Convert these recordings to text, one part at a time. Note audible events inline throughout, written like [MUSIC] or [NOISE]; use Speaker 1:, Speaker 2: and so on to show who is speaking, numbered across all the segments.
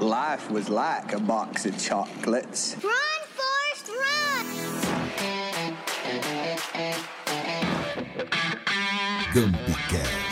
Speaker 1: Life was like a box of chocolates.
Speaker 2: Run, Forrest, run!
Speaker 3: Campcast.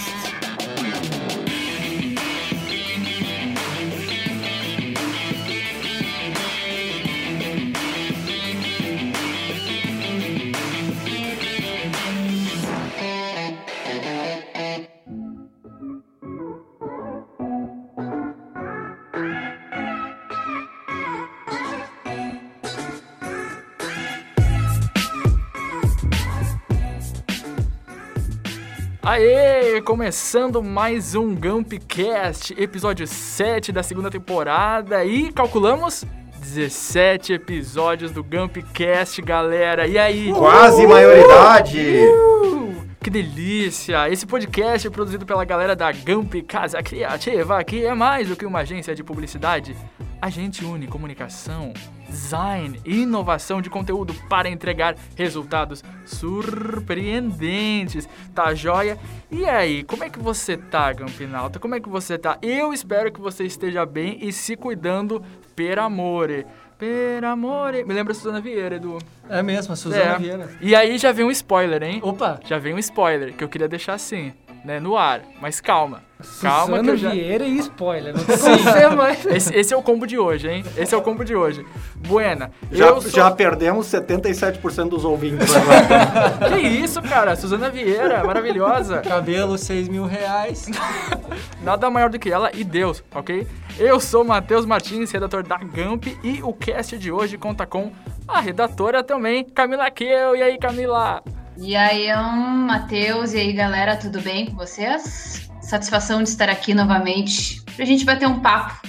Speaker 4: Aê! Começando mais um Gumpcast, episódio 7 da segunda temporada e calculamos 17 episódios do Gumpcast, galera. E aí?
Speaker 5: Quase maioridade!
Speaker 4: Uh, que delícia! Esse podcast é produzido pela galera da Gump Casa Criativa, que é mais do que uma agência de publicidade. A gente une comunicação, design e inovação de conteúdo para entregar resultados surpreendentes. Tá joia? E aí, como é que você tá, Gampinalta? Como é que você tá? Eu espero que você esteja bem e se cuidando per amore. Per amore. Me lembra a Suzana Vieira, Edu.
Speaker 6: É mesmo, a Suzana
Speaker 4: É.
Speaker 6: Vieira.
Speaker 4: E aí já vem um spoiler, hein?
Speaker 6: Opa!
Speaker 4: Já vem um spoiler que eu queria deixar assim, né, no ar. Mas calma. Calma que
Speaker 6: Suzana
Speaker 4: eu já...
Speaker 6: Vieira e spoiler. Não tem como ser mais. [LAUGHS]
Speaker 4: Esse, esse é o combo de hoje, hein? Esse é o combo de hoje. Buena.
Speaker 5: Já,
Speaker 4: eu sou...
Speaker 5: já perdemos 77% dos ouvintes [LAUGHS] agora.
Speaker 4: Que isso, cara? Suzana Vieira, maravilhosa.
Speaker 6: Cabelo, 6 mil reais. [LAUGHS]
Speaker 4: Nada maior do que ela e Deus, ok? Eu sou Matheus Martins, redator da Gamp, e o cast de hoje conta com a redatora também, Camila Keu. E aí, Camila?
Speaker 7: E aí, um, Matheus, e aí, galera, tudo bem com vocês? Satisfação de estar aqui novamente pra gente bater um papo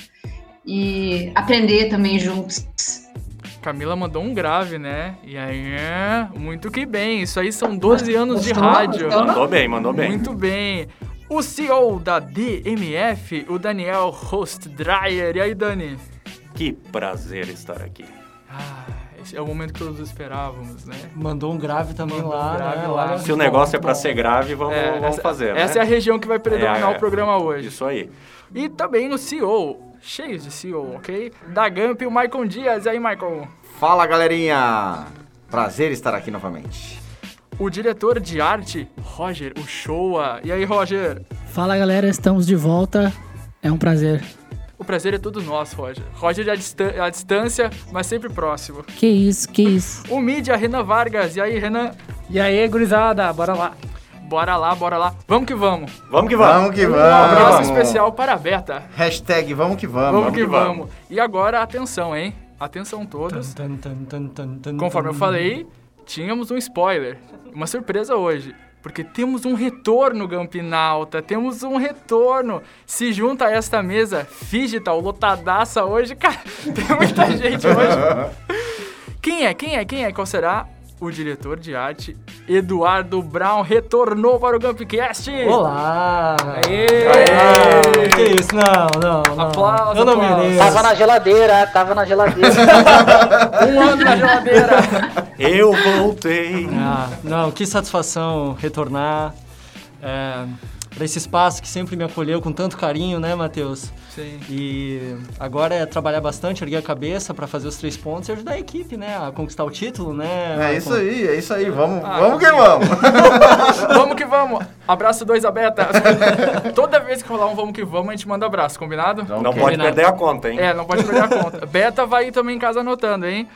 Speaker 7: e aprender também juntos.
Speaker 4: Camila mandou um grave, né? E aí, é, muito que bem. Isso aí são 12 anos de rádio.
Speaker 5: Mandou bem, mandou bem.
Speaker 4: Muito bem. O CEO da DMF, o Daniel Hostdryer. E aí, Dani?
Speaker 5: Que prazer estar aqui.
Speaker 4: Ah, esse é o momento que todos esperávamos, né?
Speaker 6: Mandou um grave também
Speaker 4: Mandou
Speaker 6: lá,
Speaker 4: um grave
Speaker 6: né?
Speaker 4: lá.
Speaker 5: Se o
Speaker 6: bom,
Speaker 5: negócio é pra
Speaker 6: bom.
Speaker 5: ser grave, vamos, vamos
Speaker 4: essa,
Speaker 5: fazer, né?
Speaker 4: Essa é a região que vai predominar
Speaker 5: É, é.
Speaker 4: o programa hoje.
Speaker 5: Isso aí.
Speaker 4: E também o CEO, cheios de CEO, ok? Da Gamp, o Michael Dias. E aí, Michael?
Speaker 8: Fala galerinha! Prazer estar aqui novamente.
Speaker 4: O diretor de arte, Roger Uchoa. E aí, Roger?
Speaker 9: Fala galera, estamos de volta. É um prazer.
Speaker 4: O prazer é todo nosso, Roger. Roger é à, distan- à distância, mas sempre próximo.
Speaker 9: Que isso, que isso.
Speaker 4: O mídia, Renan Vargas. E aí, Renan?
Speaker 6: E aí, gurizada, bora lá.
Speaker 4: Bora lá, bora lá. Vamos que vamos.
Speaker 5: Vamos que vamos.
Speaker 8: Vamos que
Speaker 4: Um
Speaker 8: vamos!
Speaker 4: abraço especial para a Beta.
Speaker 8: Hashtag vamos que vamos.
Speaker 4: Vamos, que, vamos.
Speaker 5: vamos.
Speaker 4: E agora, atenção, hein? Atenção todos.
Speaker 6: Tan, tan, tan,
Speaker 4: Conforme eu falei, tínhamos um spoiler. Uma surpresa hoje. Porque temos um retorno, Gampinalta. Temos um retorno. Se junta a esta mesa digital lotadaça hoje, cara. [LAUGHS] Tem muita gente hoje. [LAUGHS] Quem é? Quem é? Quem é? Qual será? O diretor de arte, Eduardo Brown, retornou para o Gampcast.
Speaker 6: Olá!
Speaker 4: Aê!
Speaker 6: Aê! Que isso? Não, não, não.
Speaker 4: Aplausos,
Speaker 6: Eu não
Speaker 4: aplausos.
Speaker 6: mereço.
Speaker 10: Tava na geladeira, tava na geladeira. [LAUGHS]
Speaker 4: Um ano na geladeira.
Speaker 5: Eu voltei.
Speaker 6: Ah, não, que satisfação retornar é, para esse espaço que sempre me acolheu com tanto carinho, né, Matheus?
Speaker 4: Sim.
Speaker 6: E agora é trabalhar bastante, erguer a cabeça para fazer os três pontos e ajudar a equipe, né, a conquistar o título, né?
Speaker 8: É isso aí, é isso aí. Vamos,
Speaker 4: Ah,
Speaker 8: vamos que vamos!
Speaker 4: Vamos [LAUGHS] que vamos. Abraço dois a Beta. [LAUGHS] Toda vez que rolar um vamos que vamos, a gente manda abraço, combinado?
Speaker 5: Não
Speaker 8: Ok.
Speaker 5: pode perder a conta, hein?
Speaker 4: É, não pode perder a conta. [LAUGHS] Beta vai ir também em casa anotando, hein?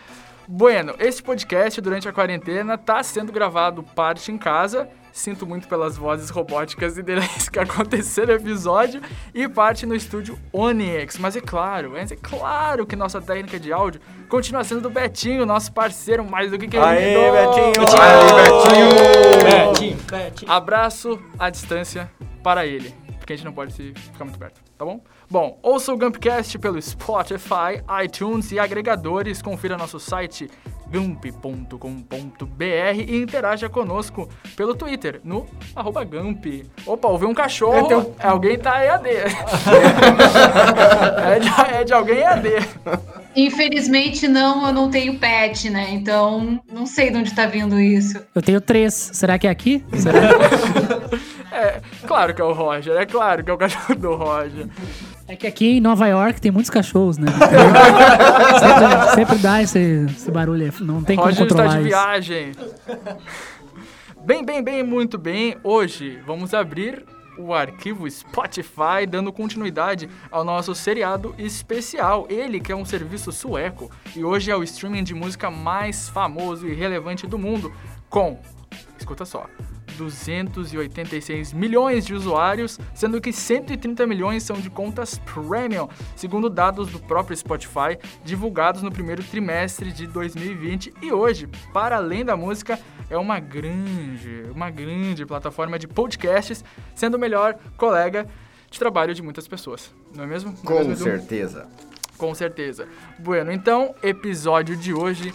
Speaker 4: Bueno, este podcast durante a quarentena tá sendo gravado parte em casa. Sinto muito pelas vozes robóticas e delays que aconteceram no episódio. E parte no estúdio Onyx. Mas é claro, é claro que nossa técnica de áudio continua sendo do Betinho, nosso parceiro mais do que querido.
Speaker 5: Aê, Betinho!
Speaker 8: Aí, Betinho!
Speaker 6: Betinho, Betinho.
Speaker 4: Abraço à distância para ele, porque a gente não pode se ficar muito perto, tá bom? Bom, ouça o Gumpcast pelo Spotify, iTunes e agregadores. Confira nosso site gump.com.br e interaja conosco pelo Twitter, no arroba Gump. Opa, ouviu um cachorro, alguém tá EAD. [LAUGHS] é, de, é de alguém EAD.
Speaker 7: Infelizmente, não, eu não tenho pet, né? Então, não sei de onde tá vindo isso.
Speaker 9: Eu tenho três. Será que é aqui? Será? [LAUGHS]
Speaker 4: É, claro que é o Roger, é claro que é o cachorro do Roger.
Speaker 9: É que aqui em Nova York tem muitos cachorros, né? [LAUGHS] sempre, sempre dá esse, esse barulho, aí, não tem como
Speaker 4: Roger está
Speaker 9: controlar
Speaker 4: de
Speaker 9: isso.
Speaker 4: viagem. Bem, bem, bem, muito bem. Hoje vamos abrir o arquivo Spotify, dando continuidade ao nosso seriado especial. Ele que é um serviço sueco e hoje é o streaming de música mais famoso e relevante do mundo, com, escuta só, 286 milhões de usuários, sendo que 130 milhões são de contas premium, segundo dados do próprio Spotify, divulgados no primeiro trimestre de 2020. E hoje, para além da música, é uma grande, uma grande plataforma de podcasts, sendo o melhor colega de trabalho de muitas pessoas. Não é mesmo? Não é mesmo,
Speaker 8: Com
Speaker 4: Edu?
Speaker 8: certeza.
Speaker 4: Com certeza. Bueno, então, episódio de hoje,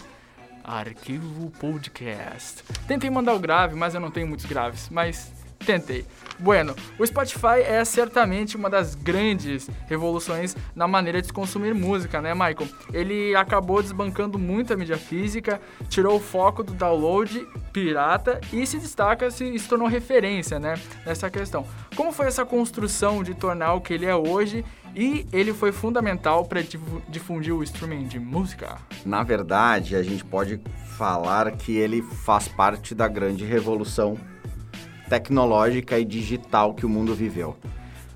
Speaker 4: Arquivo Podcast. Tentei mandar o grave, mas eu não tenho muitos graves, mas tentei. Bueno, o Spotify é certamente uma das grandes revoluções na maneira de consumir música, né, Michael? Ele acabou desbancando muito a mídia física, tirou o foco do download pirata e se destaca, se, se tornou referência, né, nessa questão. Como foi essa construção de tornar o que ele é hoje e ele foi fundamental para difundir o streaming de música?
Speaker 8: Na verdade, a gente pode falar que ele faz parte da grande revolução tecnológica e digital que o mundo viveu.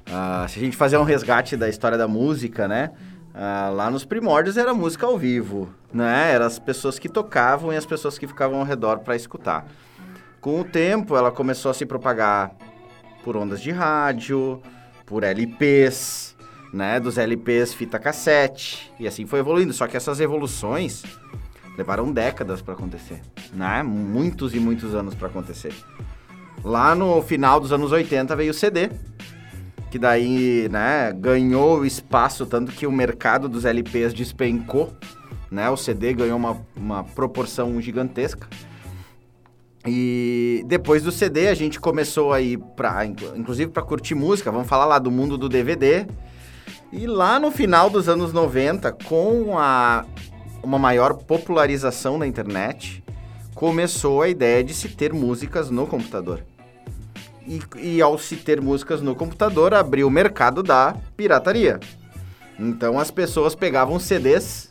Speaker 8: Ah, se a gente fazer um resgate da história da música, né? Ah, lá nos primórdios era música ao vivo, né? Eram as pessoas que tocavam e as pessoas que ficavam ao redor para escutar. Com o tempo, ela começou a se propagar por ondas de rádio, por LPs, né? Dos LPs fita cassete e assim foi evoluindo. Só que essas evoluções levaram décadas para acontecer, né? Muitos e muitos anos para acontecer. Lá no final dos anos 80 veio o CD, que daí, né, ganhou espaço, tanto que o mercado dos LPs despencou, né, o CD ganhou uma, uma proporção gigantesca. E depois do CD a gente começou a ir pra, inclusive para curtir música, vamos falar lá do mundo do DVD. E lá no final dos anos 90, com a, uma maior popularização da internet, começou a ideia de se ter músicas no computador. E, e ao se ter músicas no computador, abriu o mercado da pirataria. Então as pessoas pegavam CDs,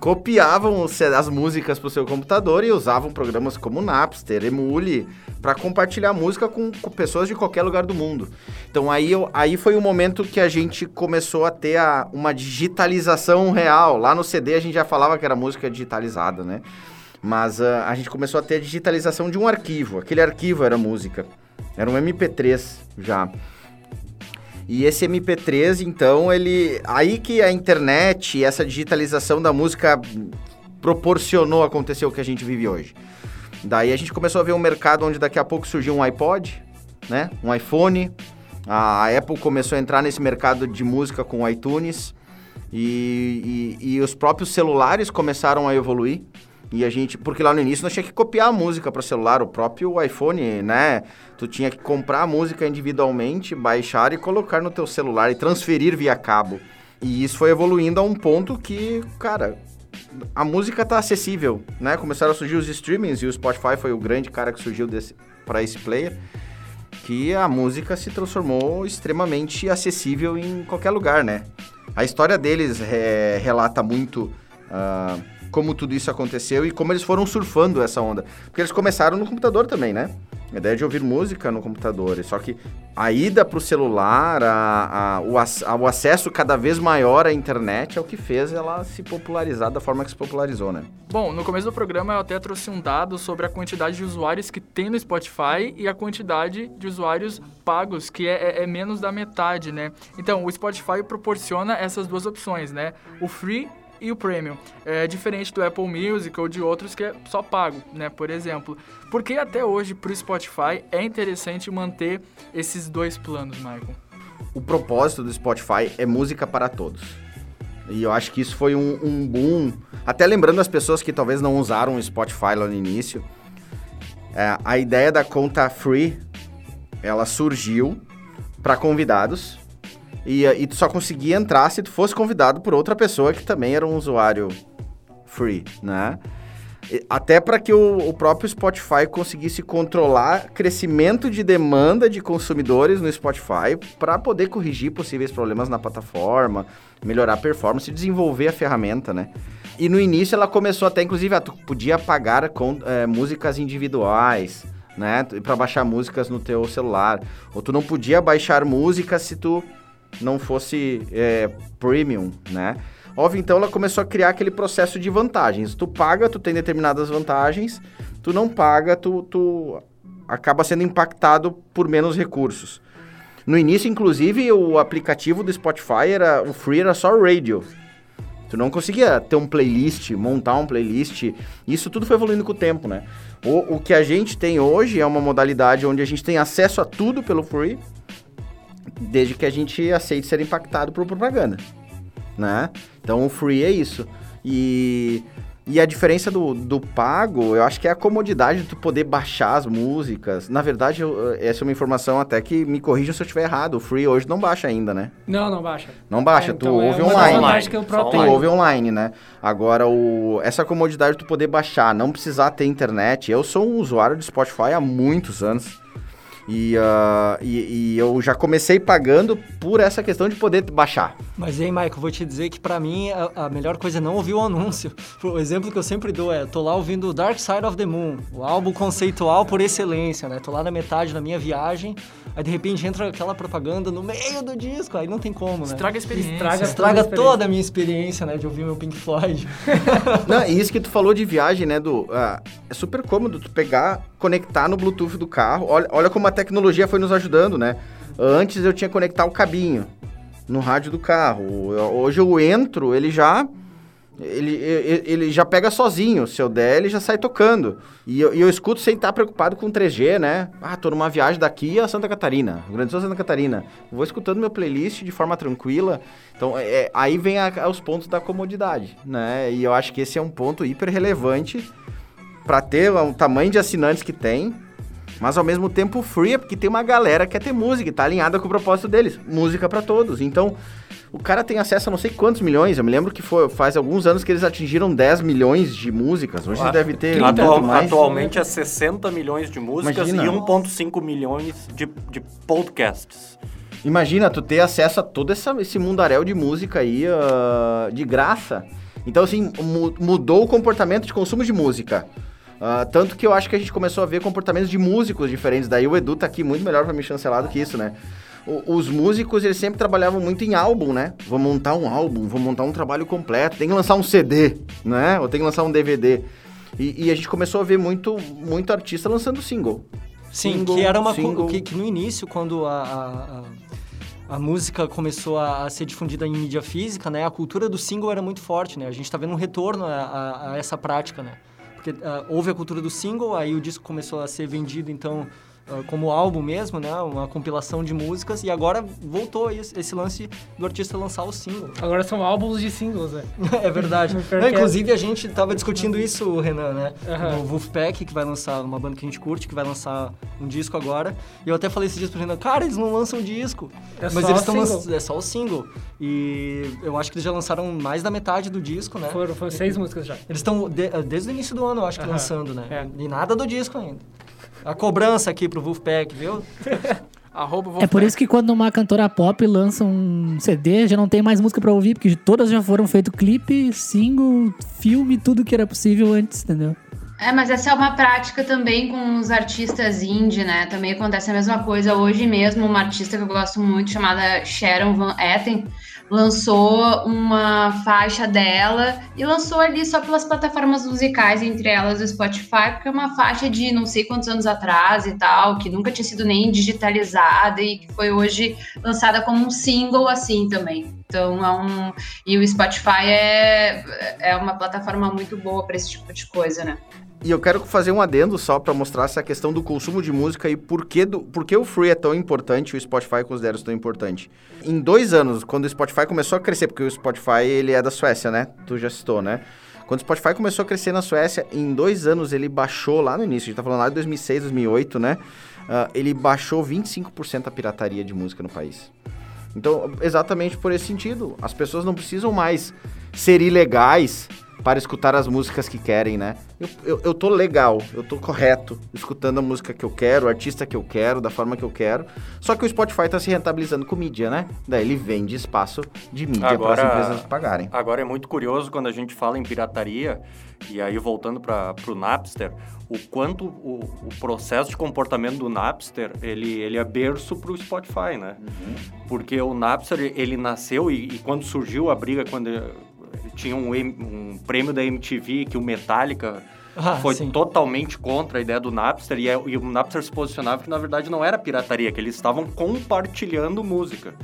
Speaker 8: copiavam as músicas para o seu computador e usavam programas como Napster, Emule, para compartilhar música com, com pessoas de qualquer lugar do mundo. Então aí, eu- aí foi o momento que a gente começou a ter a- uma digitalização real. Lá no CD a gente já falava que era música digitalizada, né? Mas ah, a gente começou a ter a digitalização de um arquivo. Aquele arquivo era música. Era um MP3 já. E esse MP3, então, ele. Aí que a internet e essa digitalização da música proporcionou acontecer o que a gente vive hoje. Daí a gente começou a ver um mercado onde daqui a pouco surgiu um iPod, né? Um iPhone. A Apple começou a entrar nesse mercado de música com o iTunes. E, e- e os próprios celulares começaram a evoluir. E a gente, porque lá no início nós tinha que copiar a música para celular, o próprio iPhone, né? Tu tinha que comprar a música individualmente, baixar e colocar no teu celular e transferir via cabo. E isso foi evoluindo a um ponto que, cara, a música tá acessível, né? Começaram a surgir os streamings e o Spotify foi o grande cara que surgiu para esse player, que a música se transformou extremamente acessível em qualquer lugar, né? A história deles é, relata muito ah, como tudo isso aconteceu e como eles foram surfando essa onda. Porque eles começaram no computador também, né? A ideia de ouvir música no computador. Só que a ida pro celular, a, a- o, a- o acesso cada vez maior à internet é o que fez ela se popularizar da forma que se popularizou, né?
Speaker 4: Bom, no começo do programa eu até trouxe um dado sobre a quantidade de usuários que tem no Spotify e a quantidade de usuários pagos, que é, é- é menos da metade, né? Então, o Spotify proporciona essas duas opções, né? O free e o premium. É diferente do Apple Music ou de outros que é só pago, né? Por exemplo. Porque até hoje, pro Spotify, é interessante manter esses dois planos, Michael.
Speaker 8: o propósito do Spotify é música para todos. E eu acho que isso foi um, um boom. Até lembrando as pessoas que talvez não usaram o Spotify lá no início, é, a ideia da conta free, ela surgiu para convidados e, e tu só conseguia entrar se tu fosse convidado por outra pessoa que também era um usuário free, né? Até para que o, o próprio Spotify conseguisse controlar crescimento de demanda de consumidores no Spotify para poder corrigir possíveis problemas na plataforma, melhorar a performance e desenvolver a ferramenta, né? E no início ela começou até, inclusive, a tu podia pagar com eh, músicas individuais, né? Para baixar músicas no teu celular. Ou tu não podia baixar músicas se tu não fosse eh, premium, né? Óbvio, então ela começou a criar aquele processo de vantagens. Tu paga, tu tem determinadas vantagens. Tu não paga, tu, tu acaba sendo impactado por menos recursos. No início, inclusive, o aplicativo do Spotify era o free era só radio. Tu não conseguia ter um playlist, montar um playlist. Isso tudo foi evoluindo com o tempo, né? O, o que a gente tem hoje é uma modalidade onde a gente tem acesso a tudo pelo free, desde que a gente aceite ser impactado por propaganda, né? Então o free é isso. E, e a diferença do, do pago, eu acho que é a comodidade de tu poder baixar as músicas. Na verdade, eu- essa é uma informação até que me corrijam se eu estiver errado. O free hoje não baixa ainda, né?
Speaker 3: Não, não baixa.
Speaker 8: Não baixa,
Speaker 3: É,
Speaker 8: tu
Speaker 3: então é
Speaker 8: ouve
Speaker 3: das
Speaker 8: online.
Speaker 3: vantagens que Pro
Speaker 8: Tu
Speaker 3: tem.
Speaker 8: ouve online, né? Agora, o... essa comodidade de tu poder baixar, não precisar ter internet. Eu sou um usuário de Spotify há muitos anos. E, ah, e, e eu já comecei pagando por essa questão de poder baixar.
Speaker 6: Mas aí, Michael, vou te dizer que pra mim a, a melhor coisa é não ouvir o anúncio. [LAUGHS] O exemplo que eu sempre dou é, tô lá ouvindo Dark Side of the Moon, o álbum conceitual por excelência, né? Tô lá na metade da minha viagem, aí de repente entra aquela propaganda no meio do disco, aí não tem como, né?
Speaker 4: Estraga a experiência.
Speaker 3: Estraga
Speaker 6: Estraga
Speaker 3: toda a
Speaker 6: toda a minha experiência, né, de ouvir meu Pink Floyd. [LAUGHS]
Speaker 8: Não, e isso que tu falou de viagem, né, Du? Ah, é super cômodo tu pegar, conectar no Bluetooth do carro. Olha, olha como a tecnologia foi nos ajudando, né? Antes eu tinha que conectar o cabinho no rádio do carro. Hoje eu entro, ele já. Ele, ele, já pega sozinho. Se eu der, ele já sai tocando. E eu, e eu escuto sem estar preocupado com 3G, né? Ah, tô numa viagem daqui a Santa Catarina, Grande Sul, Santa Catarina. Vou escutando meu playlist de forma tranquila. Então, é- é- aí vem a- os pontos da comodidade, né? E eu acho que esse é um ponto hiper relevante para ter o tamanho de assinantes que tem, mas ao mesmo tempo free, é porque tem uma galera que quer ter música, e tá alinhada com o propósito deles, música para todos. Então, o cara tem acesso a não sei quantos milhões, eu me lembro que foi faz alguns anos que eles atingiram 10 milhões de músicas. Hoje
Speaker 11: Ah,
Speaker 8: deve ter
Speaker 11: Atual-
Speaker 8: mais.
Speaker 11: atualmente é 60 milhões de músicas
Speaker 8: Imagina.
Speaker 11: e 1,5 milhões de, de podcasts.
Speaker 8: Imagina, tu ter acesso a todo essa, esse mundaréu de música aí ah, de graça. Então, assim, mu- mudou o comportamento de consumo de música. Ah, tanto que eu acho que a gente começou a ver comportamentos de músicos diferentes. Daí o Edu tá aqui muito melhor pra me chancelar do que isso, né? O- os músicos, eles sempre trabalhavam muito em álbum, né? Vou montar um álbum, vou montar um trabalho completo. Tem que lançar um CD, né? Ou tem que lançar um DVD. E, e a gente começou a ver muito, muito artista lançando single.
Speaker 6: Sim,
Speaker 8: Single,
Speaker 6: que era uma co-
Speaker 8: single.
Speaker 6: que, que no início, quando a, a, a- a música começou a, ser difundida em mídia física, né, a cultura do single era muito forte, né? A gente tá vendo um retorno a, a- a essa prática, né? Porque ah, houve a cultura do single, aí o disco começou a ser vendido, então, como álbum mesmo, né? Uma compilação de músicas, e agora voltou esse, lance do artista lançar o single. [LAUGHS]
Speaker 3: Agora são álbuns de singles, né?
Speaker 6: É verdade. [LAUGHS] Não, inclusive, a gente tava discutindo isso, Renan, né?
Speaker 3: Aham.
Speaker 6: O Wolfpack, que vai lançar, uma banda que a gente curte, que vai lançar um disco agora. E eu até falei esses dias pro Renan, cara, eles não lançam disco.
Speaker 3: É
Speaker 6: Mas
Speaker 3: só
Speaker 6: eles estão lançando. É só o single. E eu acho que eles já lançaram mais da metade do disco, né?
Speaker 3: Foram, foram seis músicas já.
Speaker 6: Eles estão de- desde o início do ano, eu acho que
Speaker 3: Aham.
Speaker 6: lançando, né?
Speaker 3: É.
Speaker 6: E nada do disco ainda. A cobrança aqui pro Wolfpack, viu? [LAUGHS]
Speaker 9: É por isso que quando uma cantora pop lança um CD, já não tem mais música pra ouvir, porque todas já foram feito clipe, single, filme, tudo que era possível antes, entendeu?
Speaker 7: É, mas essa é uma prática também com os artistas indie, né? Também acontece a mesma coisa. Hoje mesmo, uma artista que eu gosto muito, chamada Sharon Van Etten, lançou uma faixa dela e lançou ali só pelas plataformas musicais, entre elas o Spotify, porque é uma faixa de não sei quantos anos atrás e tal, que nunca tinha sido nem digitalizada e que foi hoje lançada como um single assim também. Então é um. E o Spotify é, é uma plataforma muito boa para esse tipo de coisa, né?
Speaker 8: E eu quero fazer um adendo só para mostrar essa questão do consumo de música e por que, do, por que o Free é tão importante e o Spotify considera isso tão importante. Em dois anos, quando o Spotify começou a crescer, porque o Spotify ele é da Suécia, né? Tu já citou, né? Quando o Spotify começou a crescer na Suécia, em dois anos ele baixou lá no início, a gente tá falando lá de 2006, 2008, né? Ah, ele baixou 25% a pirataria de música no país. Então, exatamente por esse sentido, as pessoas não precisam mais ser ilegais para escutar as músicas que querem, né? Eu, eu, eu tô legal, eu tô correto, escutando a música que eu quero, o artista que eu quero, da forma que eu quero. Só que o Spotify tá se rentabilizando com mídia, né? Daí ele vende espaço de mídia para as empresas pagarem.
Speaker 11: Agora é muito curioso quando a gente fala em pirataria, e aí voltando para o Napster, o quanto o, o, processo de comportamento do Napster, ele, ele é berço para o Spotify, né? Uhum. Porque o Napster, ele nasceu e, e quando surgiu a briga, quando tinha um, um prêmio da MTV que o Metallica [LAUGHS] ah, foi sim. totalmente contra a ideia do Napster e, é, e, o Napster se posicionava que na verdade não era pirataria, que eles estavam compartilhando música.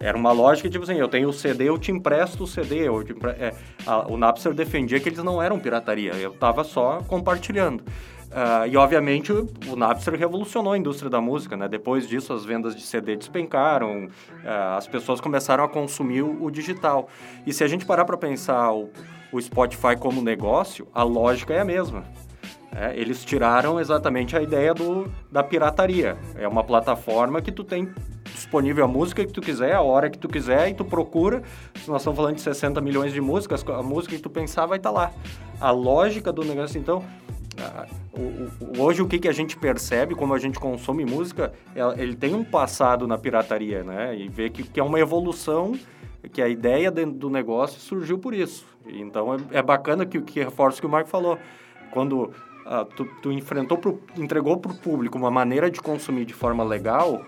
Speaker 11: Era uma lógica tipo assim, eu tenho o CD, eu te empresto o CD. Eu empre... é, a, o Napster defendia que eles não eram pirataria, eu estava só compartilhando. Uh, e obviamente o, o, Napster revolucionou a indústria da música, né? Depois disso as vendas de CD despencaram, uh, as pessoas começaram a consumir o, o digital. E se a gente parar para pensar o, o, Spotify como negócio, a lógica é a mesma. É, eles tiraram exatamente a ideia do, da pirataria. É uma plataforma que tu tem disponível a música que tu quiser, a hora que tu quiser, e tu procura. Se nós estamos falando de 60 milhões de músicas, a música que tu pensar vai estar tá lá. A lógica do negócio, então, hoje o que, que a gente percebe como a gente consome música, é, ele tem um passado na pirataria, né? E vê que, é uma evolução, que a ideia do negócio surgiu por isso. Então é, é bacana que, que reforça o que o Marco falou. Quando ah, tu, tu enfrentou pro, entregou para o público uma maneira de consumir de forma legal,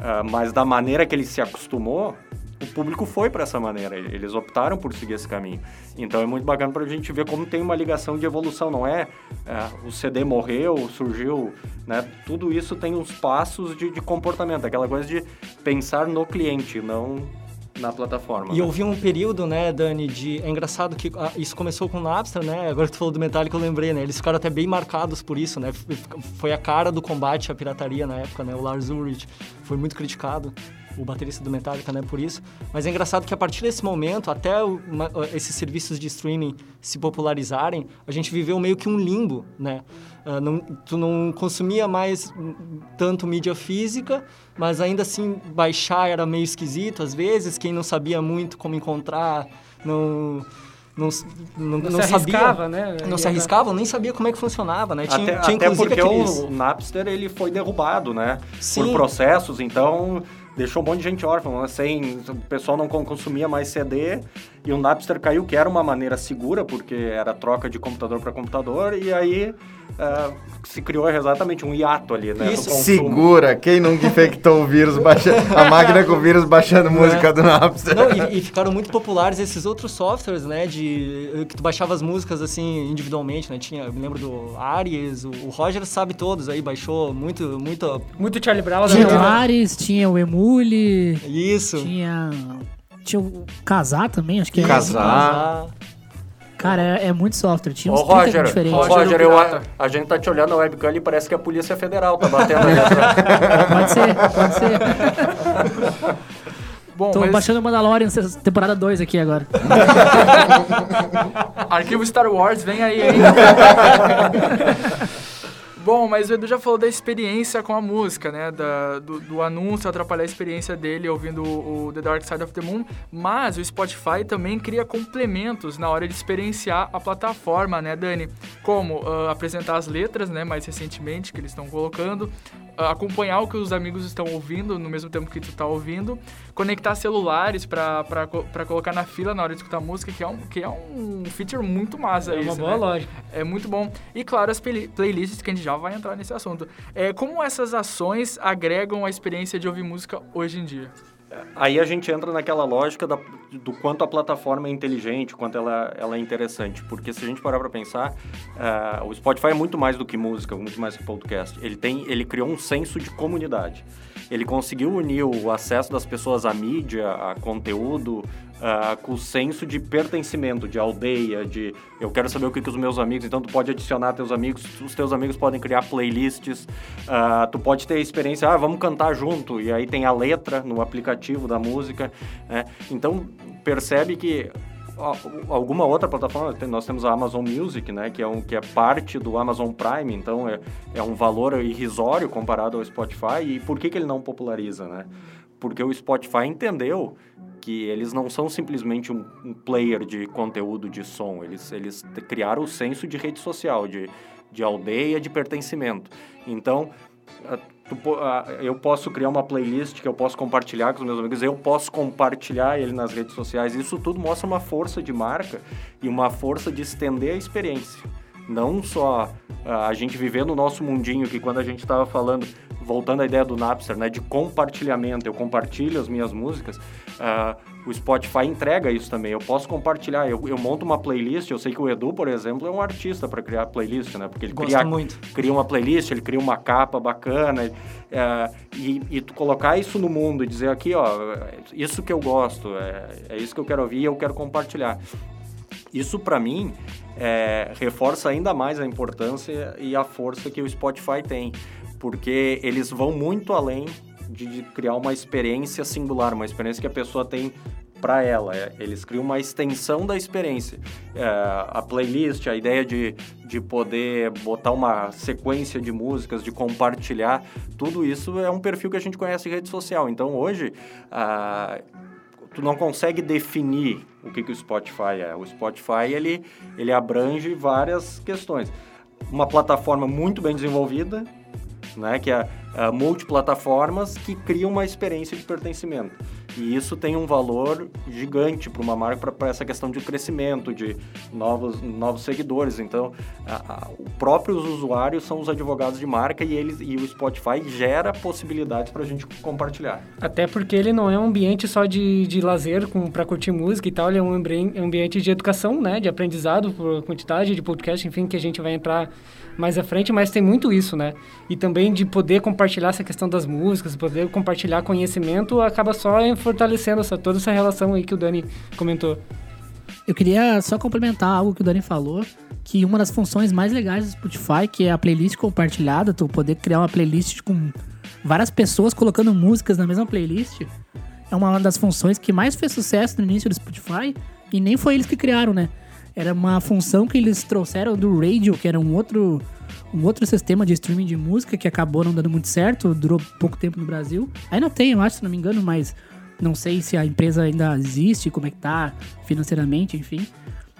Speaker 11: ah, mas da maneira que ele se acostumou, o público foi para essa maneira, eles optaram por seguir esse caminho. Então é muito bacana para a gente ver como tem uma ligação de evolução, não é, é o CD morreu, surgiu, né? Tudo isso tem uns passos de, de comportamento, aquela coisa de pensar no cliente, não na plataforma.
Speaker 6: E né? houve um período, né, Dani, de... É engraçado que ah, isso começou com o Napster, né? Agora que tu falou do Metallica, eu lembrei, né? Eles ficaram até bem marcados por isso, né? Foi a cara do combate à pirataria na época, né? O Lars Ulrich foi muito criticado o baterista do Metallica, né, por isso. Mas é engraçado que a partir desse momento, até uma, esses serviços de streaming se popularizarem, a gente viveu meio que um limbo, né? Uh, não, tu não consumia mais tanto mídia física, mas ainda assim baixar era meio esquisito às vezes. Quem não sabia muito como encontrar, não não, não, não, não se sabia, né? Não se arriscava, nem sabia como é que funcionava, né?
Speaker 11: Tinha, até, tinha até porque aqueles... o Napster ele foi derrubado, né? Sim. Por processos, então deixou um monte de gente órfã, sem, o pessoal não consumia mais CD e o Napster caiu, que era uma maneira segura, porque era troca de computador para computador, e aí uh, se criou exatamente um hiato ali, né?
Speaker 8: Isso. Segura, quem nunca infectou o vírus, baixa, a máquina com o vírus baixando música é. do Napster.
Speaker 6: Não, e, e, ficaram muito populares esses outros softwares, né, de que tu baixava as músicas assim individualmente, né? Tinha, eu me lembro do Ares, o, o Roger sabe todos aí, baixou muito, muito...
Speaker 3: Muito Charlie Brown.
Speaker 9: Tinha o Ares, tinha o Emule.
Speaker 6: Isso.
Speaker 9: Tinha... Tinha o Casar também, acho que é.
Speaker 8: Casar.
Speaker 9: Cara, é, é, muito software. Tinha uns
Speaker 11: Ô, Roger, diferentes. Roger, eu, a, a, gente tá te olhando na webcam e parece que a Polícia Federal tá batendo aí. [LAUGHS]
Speaker 9: pode ser, pode ser. [LAUGHS] Bom, Tô mas... baixando Mandalorian temporada 2 aqui agora. [LAUGHS]
Speaker 4: Arquivo Star Wars, vem aí, hein? Bom, mas o Edu já falou da experiência com a música, né? Da, do, do, anúncio atrapalhar a experiência dele ouvindo o, o, The Dark Side of the Moon. Mas o Spotify também cria complementos na hora de experienciar a plataforma, né, Dani? Como uh, apresentar as letras, né? Mais recentemente, que eles estão colocando. Uh, acompanhar o que os amigos estão ouvindo no mesmo tempo que tu está ouvindo. Conectar celulares para colocar na fila na hora de escutar música, que é um, que é um feature muito massa.
Speaker 3: É
Speaker 4: isso,
Speaker 3: uma boa
Speaker 4: né?
Speaker 3: lógica.
Speaker 4: É muito bom. E claro, as play playlists que a gente já já vai entrar nesse assunto. É, como essas ações agregam a experiência de ouvir música hoje em dia?
Speaker 11: Aí a gente entra naquela lógica da, do quanto a plataforma é inteligente, quanto ela, ela é interessante. Porque se a gente parar para pensar, uh, o Spotify é muito mais do que música, muito mais que podcast. Ele, tem, ele criou um senso de comunidade. Ele conseguiu unir o acesso das pessoas à mídia, a conteúdo, uh, com o senso de pertencimento, de aldeia, de eu quero saber o que, que os meus amigos. Então, tu pode adicionar teus amigos, os teus amigos podem criar playlists, uh, tu pode ter a experiência, ah, vamos cantar junto, e aí tem a letra no aplicativo da música. Né? Então, percebe que alguma outra plataforma, nós temos a Amazon Music, né, que é, um, que é parte do Amazon Prime, então é, é um valor irrisório comparado ao Spotify, e por que, que ele não populariza, né? porque o Spotify entendeu que eles não são simplesmente um, um player de conteúdo de som, eles, eles criaram o senso de rede social, de, de aldeia, de pertencimento. Então, tu ah, eu posso criar uma playlist que eu posso compartilhar com os meus amigos, eu posso compartilhar ele nas redes sociais. Isso tudo mostra uma força de marca e uma força de estender a experiência. Não só a gente viver no nosso mundinho, que quando a gente estava falando, voltando à ideia do Napster, né, de compartilhamento, eu compartilho as minhas músicas, ah, o Spotify entrega isso também. Eu posso compartilhar, eu, eu monto uma playlist, eu sei que o Edu, por exemplo, é um artista para criar playlist, né? Porque ele
Speaker 6: Gosto
Speaker 11: cria,
Speaker 6: muito.
Speaker 11: cria uma playlist, ele cria uma capa bacana, é, e, e tu colocar isso no mundo e dizer aqui, ó, isso que eu gosto, é, é isso que eu quero ouvir e eu quero compartilhar. Isso para mim é, reforça ainda mais a importância e a força que o Spotify tem, porque eles vão muito além de, de criar uma experiência singular, uma experiência que a pessoa tem para ela. É, eles criam uma extensão da experiência. É, a playlist, a ideia de, de poder botar uma sequência de músicas, de compartilhar, tudo isso é um perfil que a gente conhece em rede social. Então hoje. ah, tu não consegue definir o que, que o Spotify é. O Spotify, ele, ele abrange várias questões. Uma plataforma muito bem desenvolvida, né, que é, é multiplataformas que cria uma experiência de pertencimento. E isso tem um valor gigante para uma marca, para essa questão de crescimento, de novos, novos seguidores. Então, os próprios usuários são os advogados de marca e, eles, e o Spotify gera possibilidades para a gente compartilhar.
Speaker 3: Até porque ele não é um ambiente só de, de lazer para curtir música e tal, ele é um ambien- ambiente de educação, né? De aprendizado por quantidade de podcast, enfim, que a gente vai entrar mais à frente, mas tem muito isso, né? E também de poder compartilhar essa questão das músicas, poder compartilhar conhecimento, acaba só fortalecendo essa, toda essa relação aí que o Dani comentou.
Speaker 9: Eu queria só complementar algo que o Dani falou, que uma das funções mais legais do Spotify, que é a playlist compartilhada, tu poder criar uma playlist com várias pessoas colocando músicas na mesma playlist, é uma das funções que mais fez sucesso no início do Spotify, e nem foi eles que criaram, né? Era uma função que eles trouxeram do Radio, que era um outro, um outro sistema de streaming de música que acabou não dando muito certo, durou pouco tempo no Brasil. Ainda tem, eu acho, se não me engano, mas não sei se a empresa ainda existe, como é que tá financeiramente, enfim.